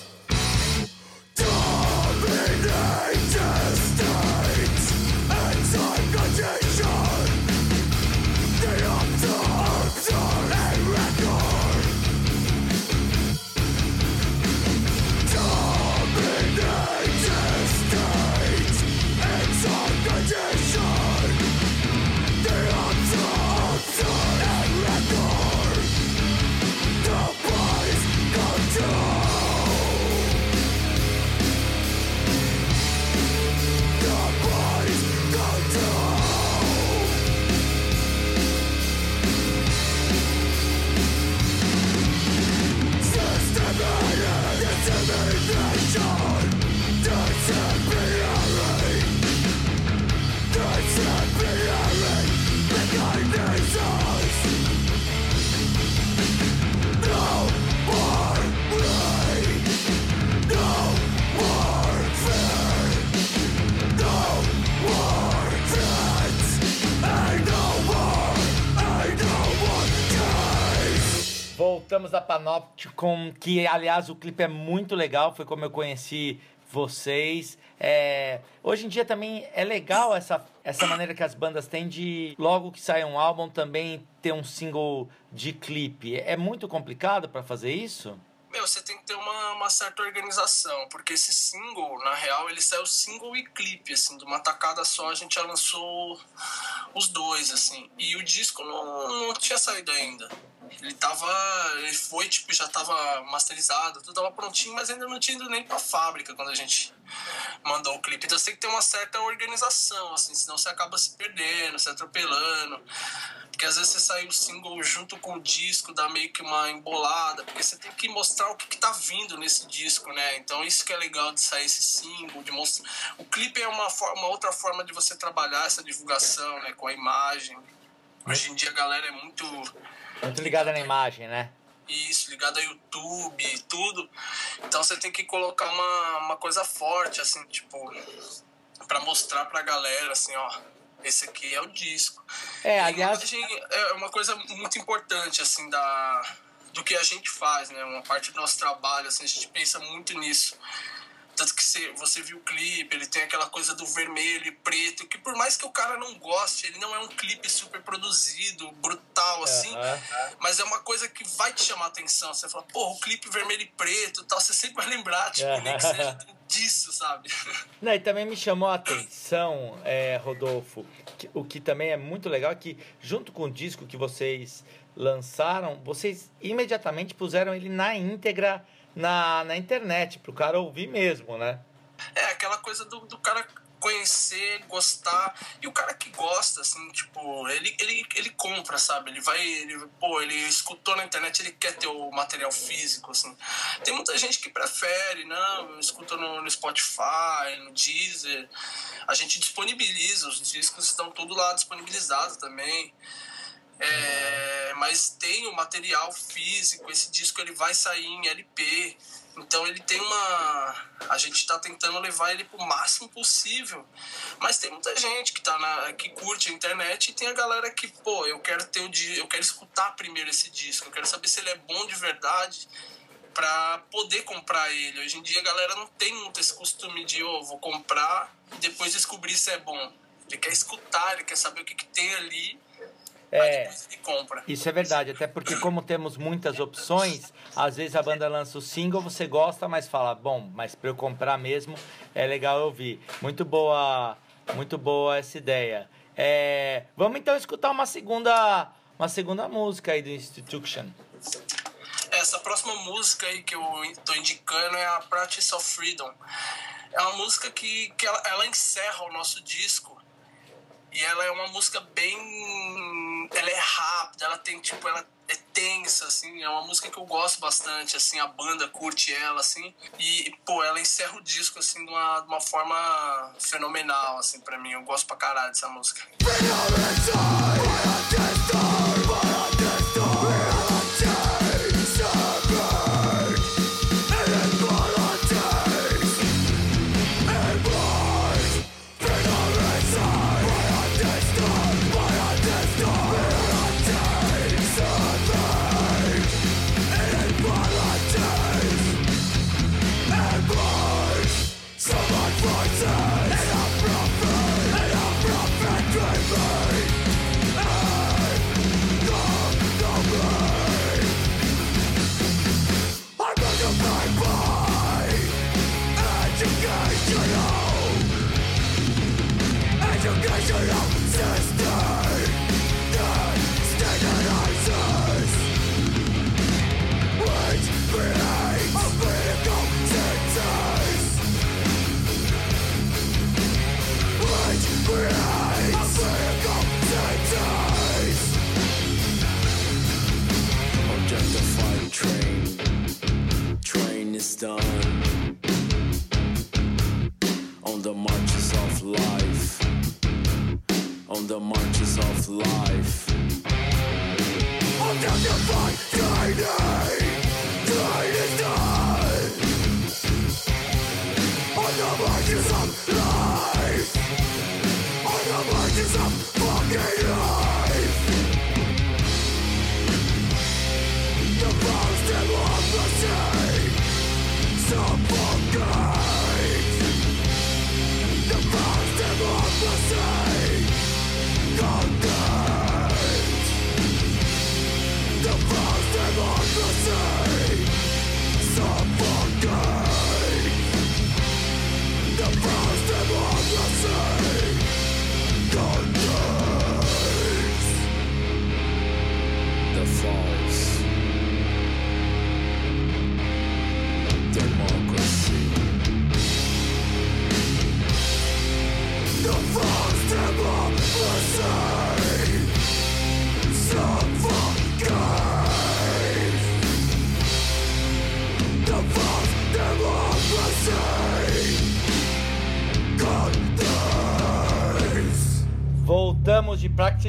Panopticon, que aliás o clipe é muito legal, foi como eu conheci vocês. É, hoje em dia também é legal essa, essa maneira que as bandas têm de, logo que sai um álbum, também ter um single de clipe. É muito complicado para fazer isso? Meu, você tem que ter uma, uma certa organização, porque esse single, na real, ele saiu single e clipe, assim, de uma tacada só a gente já lançou os dois, assim. E o disco não, não tinha saído ainda. Ele tava. Ele foi, tipo, já tava masterizado, tudo tava prontinho, mas ainda não tinha ido nem pra fábrica quando a gente mandou o clipe. Então você tem que ter uma certa organização, assim, senão você acaba se perdendo, se atropelando. Porque às vezes você sai o single junto com o disco, dá meio que uma embolada, porque você tem que mostrar o que, que tá vindo nesse disco, né? Então isso que é legal de sair esse single, de mostrar. O clipe é uma, forma, uma outra forma de você trabalhar essa divulgação, né? Com a imagem. Hoje em dia a galera é muito muito ligada na imagem, né? Isso, ligado a YouTube e tudo. Então você tem que colocar uma, uma coisa forte, assim, tipo, para mostrar pra galera, assim, ó, esse aqui é o disco. É, aliás. é uma coisa muito importante, assim, da, do que a gente faz, né? Uma parte do nosso trabalho, assim, a gente pensa muito nisso. Tanto que você, você viu o clipe, ele tem aquela coisa do vermelho e preto, que por mais que o cara não goste, ele não é um clipe super produzido, brutal, assim, mas é uma coisa que vai te chamar a atenção. Você fala, pô, o clipe vermelho e preto tal, você sempre vai lembrar, tipo, nem que seja disso, sabe? Não, e também me chamou a atenção, é, Rodolfo, que, o que também é muito legal é que, junto com o disco que vocês lançaram, vocês imediatamente puseram ele na íntegra na, na internet, pro cara ouvir mesmo, né? É, aquela coisa do, do cara conhecer, gostar. E o cara que gosta, assim, tipo, ele, ele, ele compra, sabe? Ele vai, ele, pô, ele escutou na internet, ele quer ter o material físico, assim. Tem muita gente que prefere, não, escuta no, no Spotify, no Deezer. A gente disponibiliza, os discos estão tudo lá disponibilizados também. É, mas tem o material físico, esse disco ele vai sair em LP, então ele tem uma. A gente está tentando levar ele pro máximo possível. Mas tem muita gente que tá na. que curte a internet e tem a galera que, pô, eu quero ter o eu quero escutar primeiro esse disco, eu quero saber se ele é bom de verdade para poder comprar ele. Hoje em dia a galera não tem muito esse costume de, oh, vou comprar e depois descobrir se é bom. Ele quer escutar, ele quer saber o que, que tem ali é, isso é verdade, até porque como temos muitas opções, às vezes a banda lança o single, você gosta, mas fala, bom, mas para eu comprar mesmo é legal ouvir. Muito boa, muito boa essa ideia. É, vamos então escutar uma segunda, uma segunda música aí do Institution. Essa próxima música aí que eu estou indicando é a Practice of Freedom. É uma música que, que ela, ela encerra o nosso disco e ela é uma música bem. Ela é rápida, ela tem, tipo, ela é tensa, assim. É uma música que eu gosto bastante, assim. A banda curte ela, assim. E, pô, ela encerra o disco, assim, de uma, de uma forma fenomenal, assim, pra mim. Eu gosto pra caralho dessa música.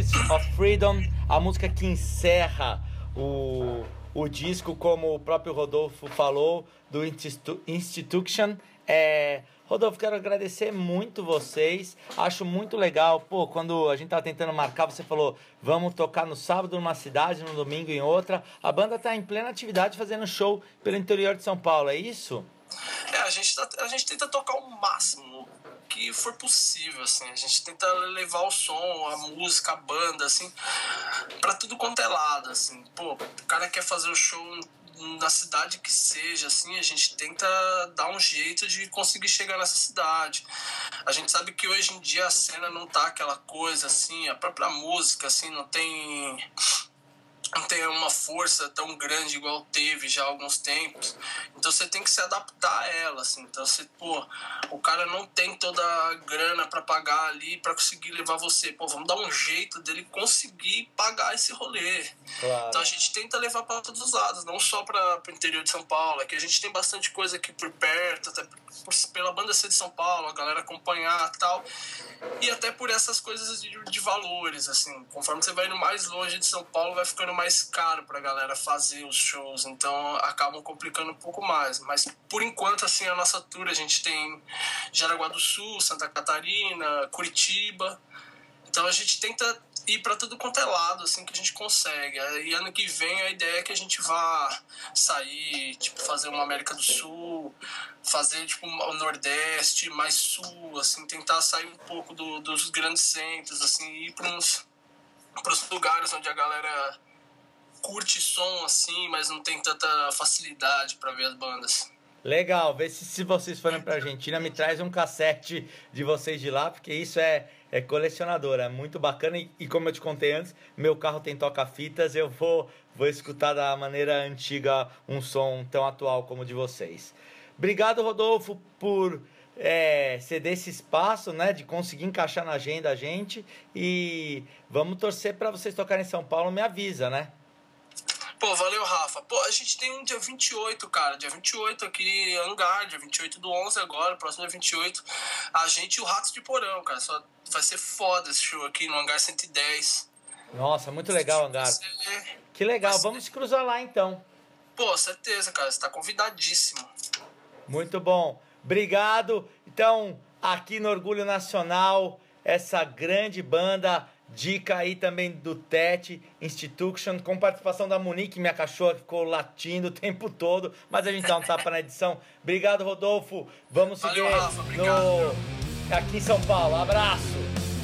Justice of Freedom, a música que encerra o, o disco, como o próprio Rodolfo falou, do Institu Institution. É, Rodolfo, quero agradecer muito vocês. Acho muito legal. Pô, quando a gente tava tentando marcar, você falou, vamos tocar no sábado numa cidade, no domingo em outra. A banda tá em plena atividade fazendo show pelo interior de São Paulo, é isso? É, a gente, tá, a gente tenta tocar o máximo que for possível, assim. A gente tenta levar o som, a música, a banda, assim, pra tudo quanto é lado, assim. Pô, o cara quer fazer o show na cidade que seja, assim, a gente tenta dar um jeito de conseguir chegar nessa cidade. A gente sabe que hoje em dia a cena não tá aquela coisa, assim, a própria música, assim, não tem não tem uma força tão grande igual teve já há alguns tempos. Então você tem que se adaptar a ela, assim. Então você, pô, o cara não tem toda a grana para pagar ali para conseguir levar você. Pô, vamos dar um jeito dele conseguir pagar esse rolê. Claro. Então a gente tenta levar para todos os lados, não só para o interior de São Paulo, é que a gente tem bastante coisa aqui por perto, até por, pela banda ser de São Paulo, a galera acompanhar tal. E até por essas coisas de, de valores, assim. Conforme você vai indo mais longe de São Paulo, vai ficando mais caro pra galera fazer os shows, então acabam complicando um pouco mais. Mas por enquanto, assim, a nossa tour a gente tem Jaraguá do Sul, Santa Catarina, Curitiba. Então a gente tenta ir para tudo quanto é lado, assim, que a gente consegue. E ano que vem a ideia é que a gente vá sair, tipo, fazer uma América do Sul, fazer, tipo, o Nordeste, mais Sul, assim, tentar sair um pouco do, dos grandes centros, assim, ir para uns para lugares onde a galera curte som assim, mas não tem tanta facilidade para ver as bandas. Legal, vê se, se vocês forem pra Argentina, me traz um cassete de vocês de lá, porque isso é, é colecionador, é muito bacana. E, e como eu te contei antes, meu carro tem toca-fitas, eu vou, vou escutar da maneira antiga um som tão atual como o de vocês. Obrigado, Rodolfo, por é, ceder esse espaço, né, de conseguir encaixar na agenda a gente. E vamos torcer para vocês tocarem em São Paulo, me avisa, né? Pô, valeu, Rafa. Pô, a gente tem um dia 28, cara. Dia 28 aqui, Hangar, dia 28 do 11 agora, próximo dia 28. A gente e o Ratos de Porão, cara. Só vai ser foda esse show aqui no Hangar 110. Nossa, muito legal, Hangar. Ser... Que legal, vamos se cruzar lá então. Pô, certeza, cara. Você tá convidadíssimo. Muito bom. Obrigado. Então, aqui no Orgulho Nacional, essa grande banda Dica aí também do TET Institution, com participação da Monique, minha cachorra, que ficou latindo o tempo todo, mas a gente dá um tapa na edição. Obrigado, Rodolfo. Vamos Valeu, seguir Rafa, no... aqui em São Paulo. Abraço.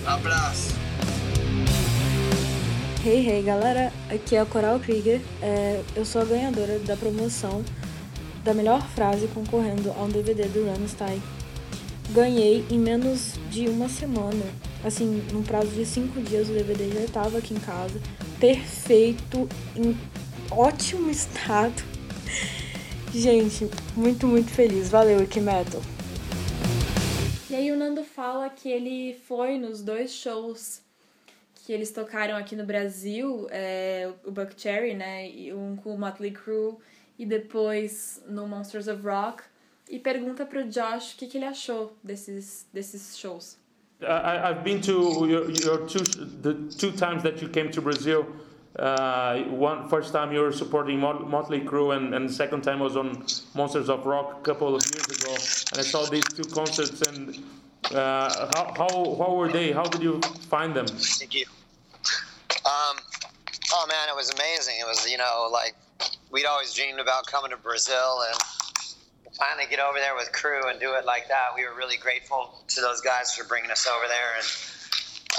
Abraço. Hey, hey, galera. Aqui é a Coral Krieger. É, eu sou a ganhadora da promoção da melhor frase concorrendo a um DVD do Rammstein. Ganhei em menos de uma semana assim, num prazo de cinco dias o DVD já estava aqui em casa, perfeito, em ótimo estado. Gente, muito, muito feliz. Valeu, Ike Metal. E aí o Nando fala que ele foi nos dois shows que eles tocaram aqui no Brasil, é, o Buck Cherry, né, e um com o Motley Crue, e depois no Monsters of Rock, e pergunta pro Josh o que, que ele achou desses, desses shows. I, have been to your, your, two the two times that you came to Brazil. Uh, one first time you were supporting Mot Motley Crue, and, and second time was on Monsters of Rock a couple of years ago. And I saw these two concerts. And uh, how, how how were they? How did you find them? Thank you. Um, oh man, it was amazing. It was you know like we'd always dreamed about coming to Brazil and finally get over there with crew and do it like that, we were really grateful to those guys for bringing us over there. And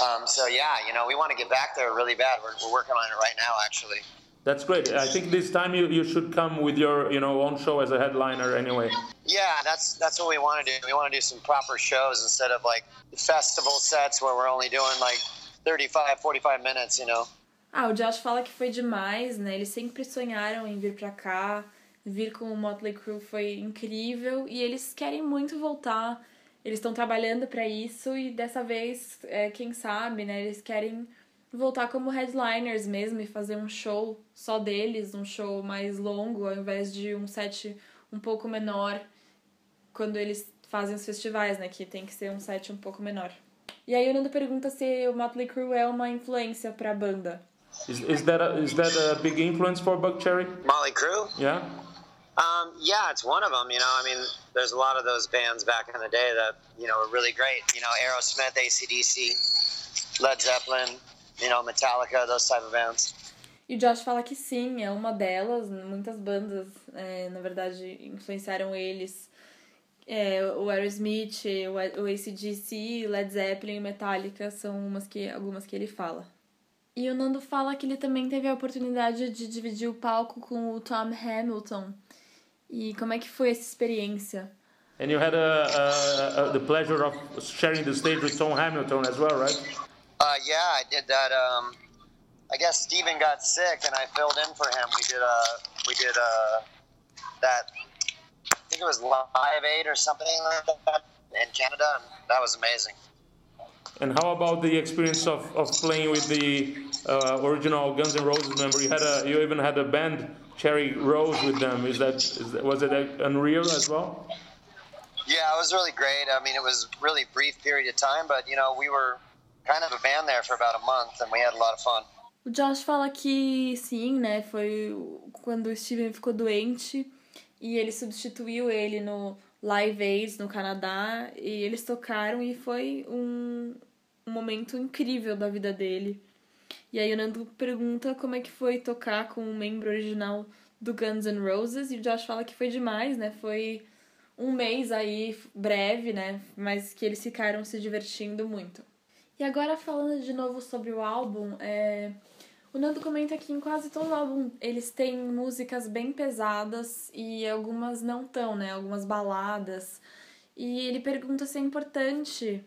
um, so, yeah, you know, we want to get back there really bad. We're, we're working on it right now, actually. That's great. I think this time you, you should come with your you know own show as a headliner anyway. Yeah, that's that's what we want to do. We want to do some proper shows instead of like festival sets where we're only doing like 35, 45 minutes, you know. Ah, o Josh fala que foi demais, né? Eles sempre sonharam em vir pra cá. Vir com o Motley Crue foi incrível e eles querem muito voltar. Eles estão trabalhando para isso e dessa vez, é, quem sabe, né, eles querem voltar como headliners mesmo e fazer um show só deles, um show mais longo, ao invés de um set um pouco menor quando eles fazem os festivais, né, que tem que ser um set um pouco menor. E aí o Nando pergunta se o Motley Crue é uma influência pra banda. Is, is that a, is that a big influence for Buckcherry? Molly Crew? Yeah. Um, yeah, it's one of them. You know, I mean, there's a lot of those bands back in the day that you know were really great. You know, Aerosmith, ACDC, Led Zeppelin, you know, Metallica, those type of bands. E o Josh fala que sim, é uma delas. Muitas bandas, é, na verdade, influenciaram eles. É, o Aerosmith, o, ACDC, Led Zeppelin e Metallica são umas que, algumas que ele fala. E o Nando fala que ele também teve a oportunidade de dividir o palco com o Tom Hamilton. E como é que foi essa experiência? And you had a, a, a, the pleasure of sharing the stage with Tom Hamilton as well, right? Uh, yeah, I did that. Um, I guess Steven got sick, and I filled in for him. We did a we did a that. I think it was Live Aid or something like that in Canada, and that was amazing. And how about the experience of, of playing with the uh, original Guns N' Roses member? You had a you even had a band Cherry Rose with them. Is that, is that was it unreal as well? Yeah, it was really great. I mean, it was really brief period of time, but you know, we were kind of a band there for about a month, and we had a lot of fun. O Josh fala que sim, né? Foi quando o Steven ficou doente e ele substituiu ele no Live Aid no Canadá e eles tocaram e foi um, um momento incrível da vida dele. E aí o Nando pergunta como é que foi tocar com o membro original do Guns N' Roses e o Josh fala que foi demais, né? Foi um mês aí breve, né? Mas que eles ficaram se divertindo muito. E agora falando de novo sobre o álbum, é... o Nando comenta que em quase todo o álbum eles têm músicas bem pesadas e algumas não tão, né? Algumas baladas. E ele pergunta se é importante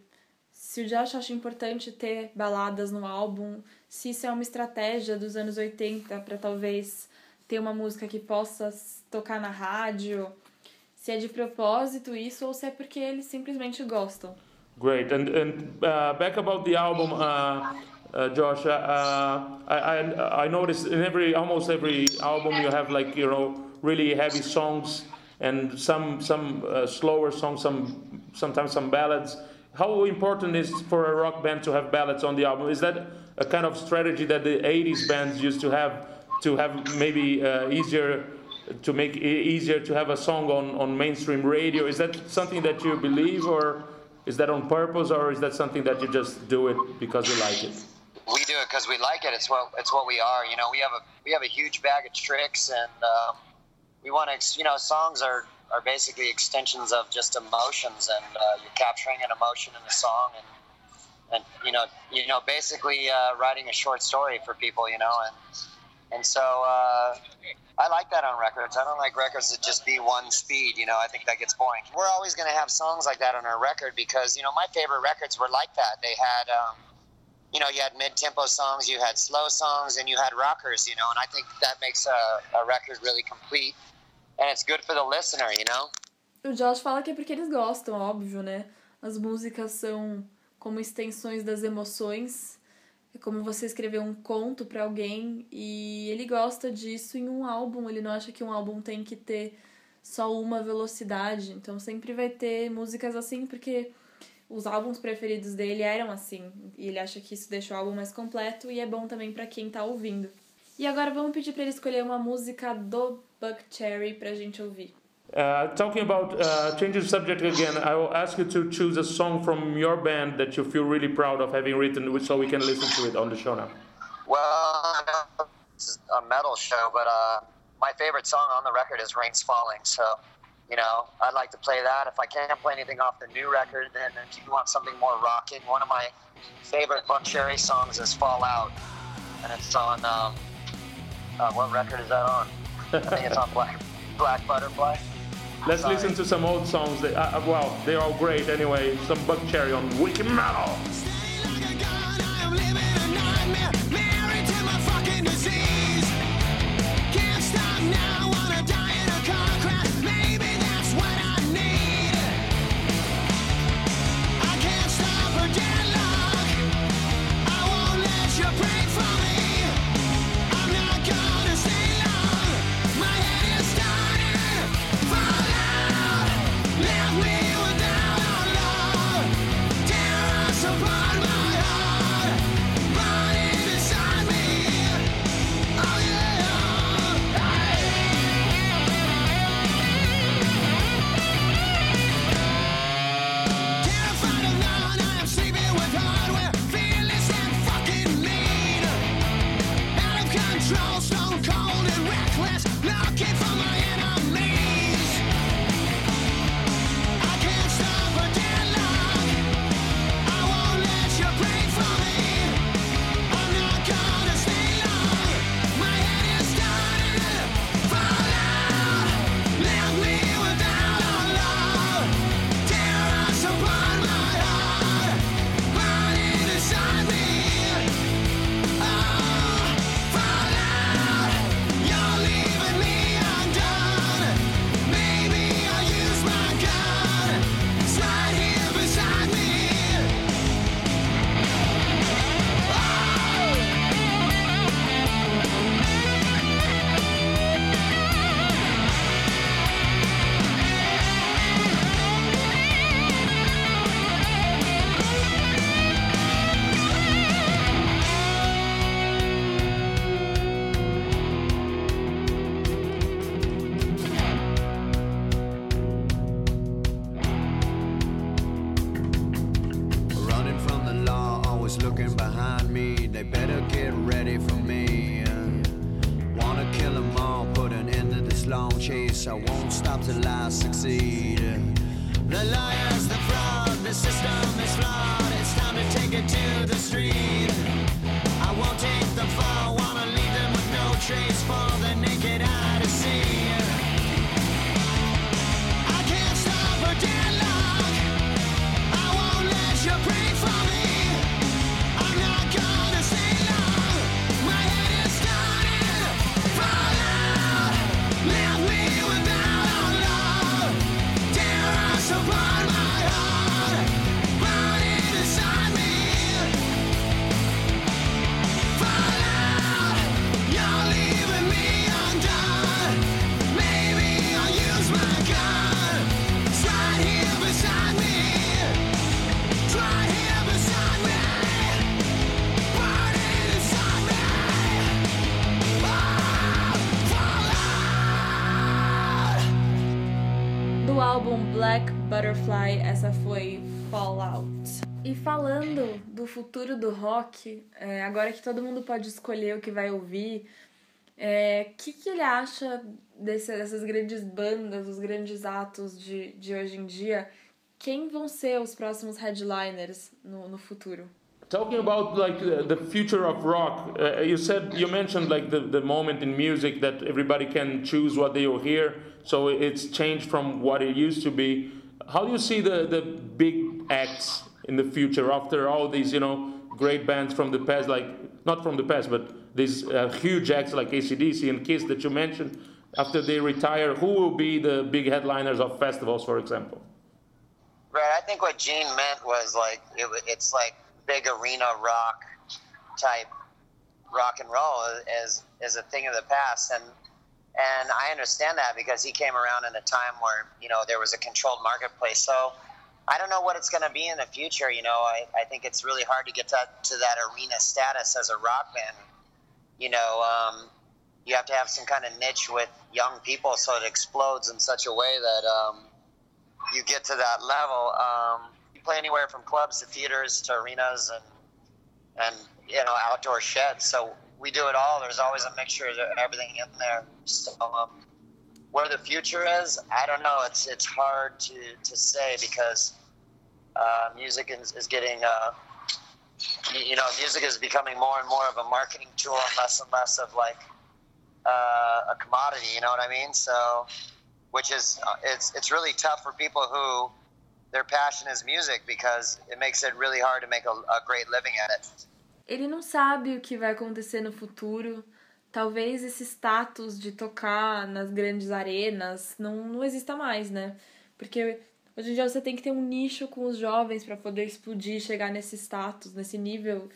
se o Josh acha importante ter baladas no álbum, se isso é uma estratégia dos anos 80 para talvez ter uma música que possa tocar na rádio, se é de propósito isso ou se é porque eles simplesmente gostam. Great. And and uh, back about the album, uh, uh, Josh, uh, I, I I noticed in every almost every album you have like you know really heavy songs and some some uh, slower songs, some sometimes some ballads. How important is for a rock band to have ballads on the album? Is that a kind of strategy that the 80s bands used to have to have maybe uh, easier to make it easier to have a song on, on mainstream radio? Is that something that you believe or is that on purpose or is that something that you just do it because you like it? We do it because we like it. It's what it's what we are. You know, we have a we have a huge bag of tricks, and um, we want to. You know, songs are are basically extensions of just emotions, and uh, you're capturing an emotion in a song, and and you know, you know, basically uh, writing a short story for people, you know, and and so uh, I like that on records. I don't like records that just be one speed, you know. I think that gets boring. We're always going to have songs like that on our record because you know my favorite records were like that. They had. Um, you know, you had mid-tempo songs, you had slow songs, and you had rockers, you know, and I think that makes a, a record really complete. And it's good for the listener, you know? O Josh fala que é porque eles gostam, óbvio, né? As músicas são como extensões das emoções. É como você escrever um conto para alguém e ele gosta disso em um álbum. Ele não acha que um álbum tem que ter só uma velocidade. Então sempre vai ter músicas assim porque os álbuns preferidos dele eram assim. E ele acha que isso deixa o álbum mais completo e é bom também para quem tá ouvindo. E agora vamos pedir para ele escolher uma música do Buckcherry pra gente ouvir. Uh, talking about uh, changing subject again, I will ask you to choose a song from your band that you feel really proud of having written, so we can listen to it on the show now. Well, this is a metal show, but uh, my favorite song on the record is "Rain's Falling." So, you know, I'd like to play that. If I can't play anything off the new record, then if you want something more rocking, one of my favorite Buckcherry songs is "Fall Out," and it's on. Um, uh, what record is that on? I think it's on Black, Black Butterfly. Let's Sorry. listen to some old songs. That, uh, uh, well, they're all great anyway. Some Buck Cherry on Wicked Metal. Butterfly, essa foi Fallout. E falando do futuro do rock, é, agora que todo mundo pode escolher o que vai ouvir, o é, que, que ele acha desse, dessas grandes bandas, os grandes atos de, de hoje em dia? Quem vão ser os próximos headliners no, no futuro? Talking about like the, the future of rock, uh, you said you mentioned like the, the moment in music that everybody can choose what they will hear, so it's changed from what it used to be. How do you see the, the big acts in the future after all these you know great bands from the past, like not from the past, but these uh, huge acts like ACDC and Kiss that you mentioned? After they retire, who will be the big headliners of festivals, for example? Right. I think what Gene meant was like it, it's like big arena rock type rock and roll is is a thing of the past, and and I understand that because he came around in a time where you know there was a controlled marketplace. So I don't know what it's going to be in the future. You know, I, I think it's really hard to get to, to that arena status as a rock band. You know, um, you have to have some kind of niche with young people so it explodes in such a way that um, you get to that level. Um, you play anywhere from clubs to theaters to arenas and and you know outdoor sheds. So we do it all. There's always a mixture of everything in there. So um, where the future is, I don't know. It's it's hard to, to say because uh, music is, is getting uh, you, know music is becoming more and more of a marketing tool and less and less of like uh, a commodity. You know what I mean? So which is uh, it's it's really tough for people who their passion is music because it makes it really hard to make a, a great living at it. Ele não sabe o que vai acontecer no futuro. Talvez esse status de tocar nas grandes arenas não, não exista mais, né? Porque hoje em dia você tem que ter um nicho com os jovens para poder explodir, chegar nesse status, nesse nível.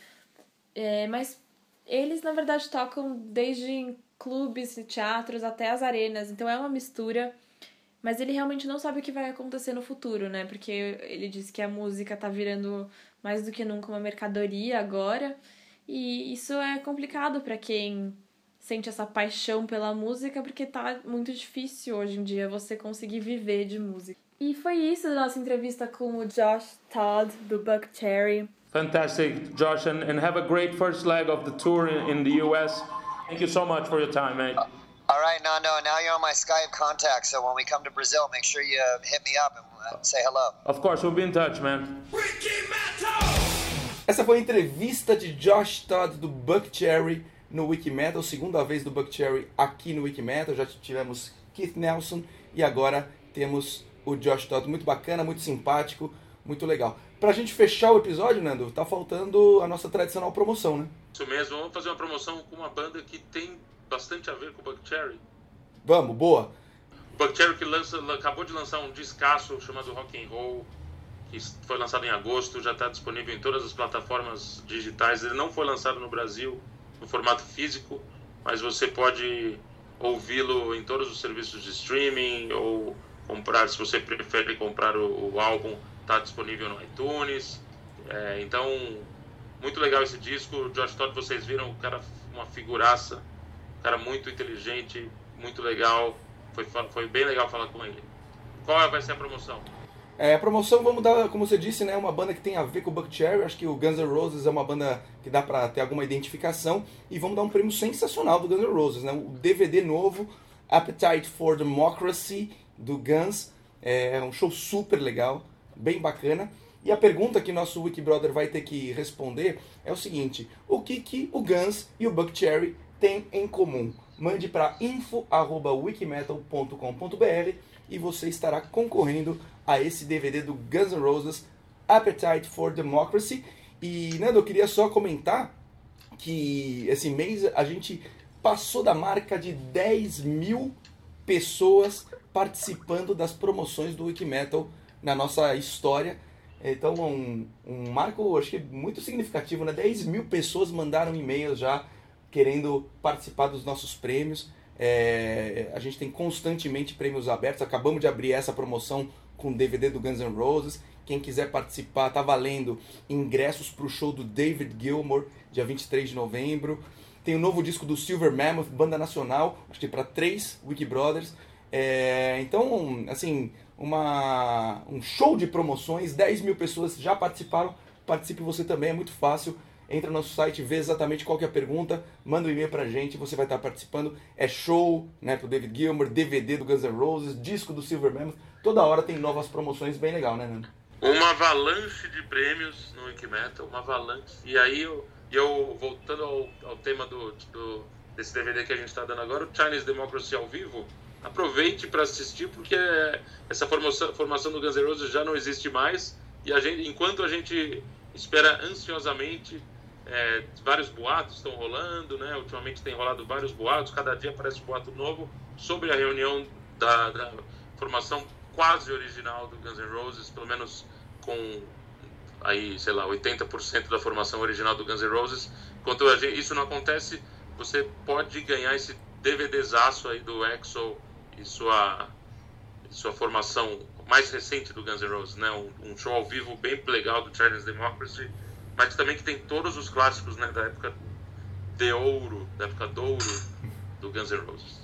É, mas eles, na verdade, tocam desde clubes e teatros até as arenas. Então é uma mistura. Mas ele realmente não sabe o que vai acontecer no futuro, né? Porque ele disse que a música tá virando mais do que nunca uma mercadoria agora. E isso é complicado para quem sente essa paixão pela música, porque tá muito difícil hoje em dia você conseguir viver de música. E foi isso da nossa entrevista com o Josh Todd, do Buck Cherry. Fantastic, Josh, and, and have a great first leg of the tour in, in the US. Thank you so much for your time, man. All right, Nando. Now you're on my Skype contact, so when we come to Brazil, make sure you hit me up and uh, say hello. Of course, we'll be in touch, man. Essa foi a entrevista de Josh Todd do Buck Cherry no Wikimetal, segunda vez do Buck Cherry aqui no Wikimetal. Já tivemos Keith Nelson e agora temos o Josh Todd. Muito bacana, muito simpático, muito legal. Pra gente fechar o episódio, Nando, tá faltando a nossa tradicional promoção, né? Isso mesmo, vamos fazer uma promoção com uma banda que tem bastante a ver com o Buck Cherry. Vamos, boa. O Buck Cherry que lança, acabou de lançar um discaço chamado Rock and Roll, que foi lançado em agosto, já está disponível em todas as plataformas digitais. Ele não foi lançado no Brasil no formato físico, mas você pode ouvi-lo em todos os serviços de streaming ou comprar, se você prefere comprar o, o álbum, está disponível no iTunes. É, então, muito legal esse disco. O Josh Todd, vocês viram, o cara uma figuraça, um cara muito inteligente, muito legal. Foi, foi bem legal falar com ele. Qual vai ser a promoção? É, a promoção, vamos dar, como você disse, né, uma banda que tem a ver com o Buck Cherry. Acho que o Guns N' Roses é uma banda que dá pra ter alguma identificação. E vamos dar um prêmio sensacional do Guns N' Roses, né? O DVD novo, Appetite for Democracy, do Guns. É um show super legal, bem bacana. E a pergunta que nosso Wikibrother vai ter que responder é o seguinte: o que, que o Guns e o Buck Cherry têm em comum? Mande para info@wikimetal.com.br e você estará concorrendo a esse DVD do Guns N' Roses, Appetite for Democracy. E Nando, eu queria só comentar que esse mês a gente passou da marca de 10 mil pessoas participando das promoções do Wikimetal na nossa história. Então, um, um marco, acho que muito significativo, né? 10 mil pessoas mandaram e-mails já querendo participar dos nossos prêmios. É, a gente tem constantemente prêmios abertos. Acabamos de abrir essa promoção com DVD do Guns N' Roses. Quem quiser participar, tá valendo ingressos para o show do David Gilmour, dia 23 de novembro. Tem o novo disco do Silver Mammoth, banda nacional, acho que para três Wiki Brothers. É, então, assim, uma, um show de promoções, 10 mil pessoas já participaram. Participe você também, é muito fácil. Entra no nosso site, vê exatamente qual é a pergunta, manda um e-mail pra gente, você vai estar participando. É show, né, pro David Gilmour, DVD do Guns N' Roses, disco do Silver Mammoth. Toda hora tem novas promoções, bem legal, né, Nando? Uma avalanche de prêmios no Wikimetal, uma avalanche. E aí, eu, eu voltando ao, ao tema do, do, desse DVD que a gente está dando agora, o Chinese Democracy ao vivo, aproveite para assistir, porque essa formação, formação do Guns N' Roses já não existe mais. E a gente, enquanto a gente espera ansiosamente é, vários boatos estão rolando, né? Ultimamente tem rolado vários boatos, cada dia aparece um boato novo sobre a reunião da, da formação quase original do Guns N' Roses, pelo menos com aí, sei lá, 80% da formação original do Guns N' Roses. Enquanto isso não acontece, você pode ganhar esse DVDzaço aí do EXO e sua sua formação mais recente do Guns N' Roses, né? Um, um show ao vivo bem legal do Chinese Democracy mas também que tem todos os clássicos né, da época de ouro, da época do ouro do Guns N' Roses.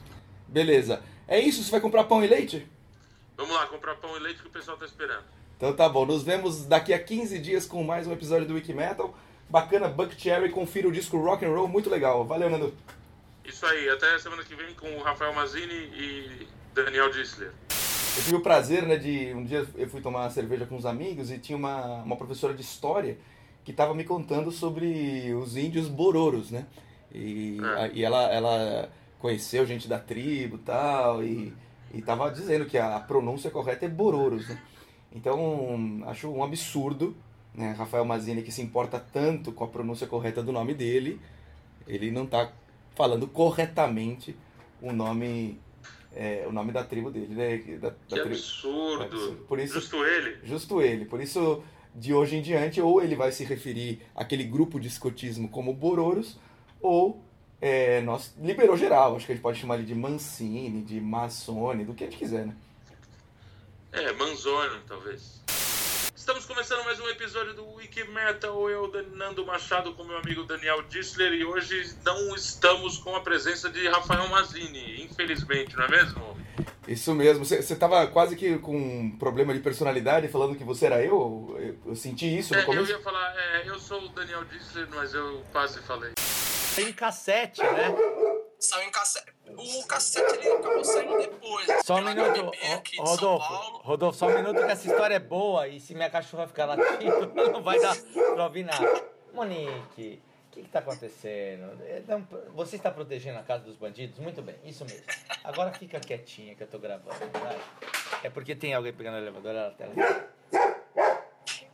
Beleza. É isso? Você vai comprar pão e leite? Vamos lá, comprar pão e leite que o pessoal tá esperando. Então tá bom, nos vemos daqui a 15 dias com mais um episódio do Wiki Metal. Bacana, Buck Cherry, confira o disco Rock and Roll, muito legal. Valeu, Nando. Isso aí, até semana que vem com o Rafael Mazini e Daniel Dissler. Eu tive o prazer, né, de um dia eu fui tomar uma cerveja com uns amigos e tinha uma, uma professora de história que estava me contando sobre os índios bororos, né? E, É. a- e ela, ela conheceu gente da tribo tal, e estava dizendo que a pronúncia correta é bororos, né? Então, acho um absurdo, né? Rafael Mazini, que se importa tanto com a pronúncia correta do nome dele, ele não está falando corretamente o nome, é, o nome da tribo dele, né? Da, da Que absurdo. Por isso- Justo ele. Justo ele. Por isso, de hoje em diante, ou ele vai se referir àquele grupo de escotismo como Bororos, ou é, nós liberou geral. Acho que a gente pode chamar ele de Mancini, de Massone, do que a gente quiser, né? É, Manzoni, talvez. Estamos começando mais um episódio do Wiki Metal. Eu, Nando Machado, com meu amigo Daniel Dissler. E hoje não estamos com a presença de Rafael Mazini, infelizmente, não é mesmo? Isso mesmo. Você você tava quase que com um problema de personalidade, falando que você era eu. Eu, eu senti isso no É, eu começo. ia falar, é, eu sou o Daniel Dissler, mas eu quase falei. Tem cassete, né? Saiu em cassete. O cassete ele acabou saindo depois. Só um minuto, São Rodolfo. Paulo. Rodolfo, só um minuto que essa história é boa e se minha cachorra ficar latindo, não vai dar pra ouvir nada. Monique, que, que tá acontecendo? É, não, Você está protegendo a casa dos bandidos? Muito bem, isso mesmo. Agora fica quietinha que eu tô gravando, vai. É porque tem alguém pegando o elevador, ela tá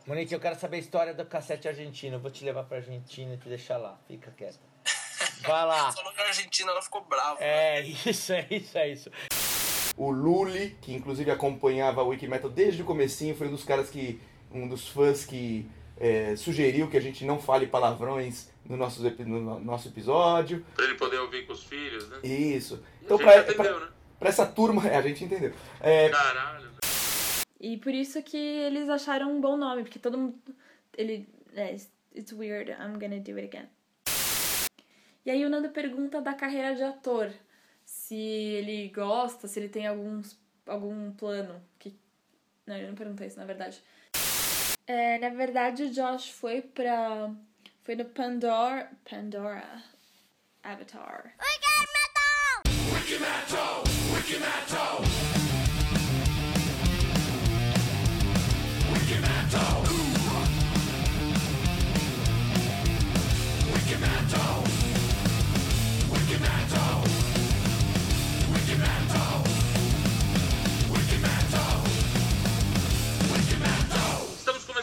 Monique, eu quero saber a história do cassete argentino. Eu vou te levar pra Argentina e te deixar lá. Fica quieta. Vai lá. Falou que a Argentina ela ficou brava. É isso, é isso, é isso. O Luli, que inclusive acompanhava o Wikimetal desde o comecinho, foi um dos caras que. um dos fãs que é, sugeriu que a gente não fale palavrões no nosso, no nosso episódio. Pra ele poder ouvir com os filhos, né? Isso. E Então, a pra, entendeu, pra- né? pra essa turma. É, a gente entendeu. É, Caralho, né? E por isso que eles acharam um bom nome, porque todo mundo. Ele. É, it's weird, I'm gonna do it again. E aí o Nando pergunta da carreira de ator. Se ele gosta, se ele tem alguns, algum plano. Que... Não, ele não perguntou isso, na verdade. É, na verdade, o Josh foi pra. Foi no Pandora. Pandora. Avatar. Estamos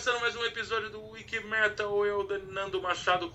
começando mais um episódio do Wiki Metal. Eu, Nando Machado,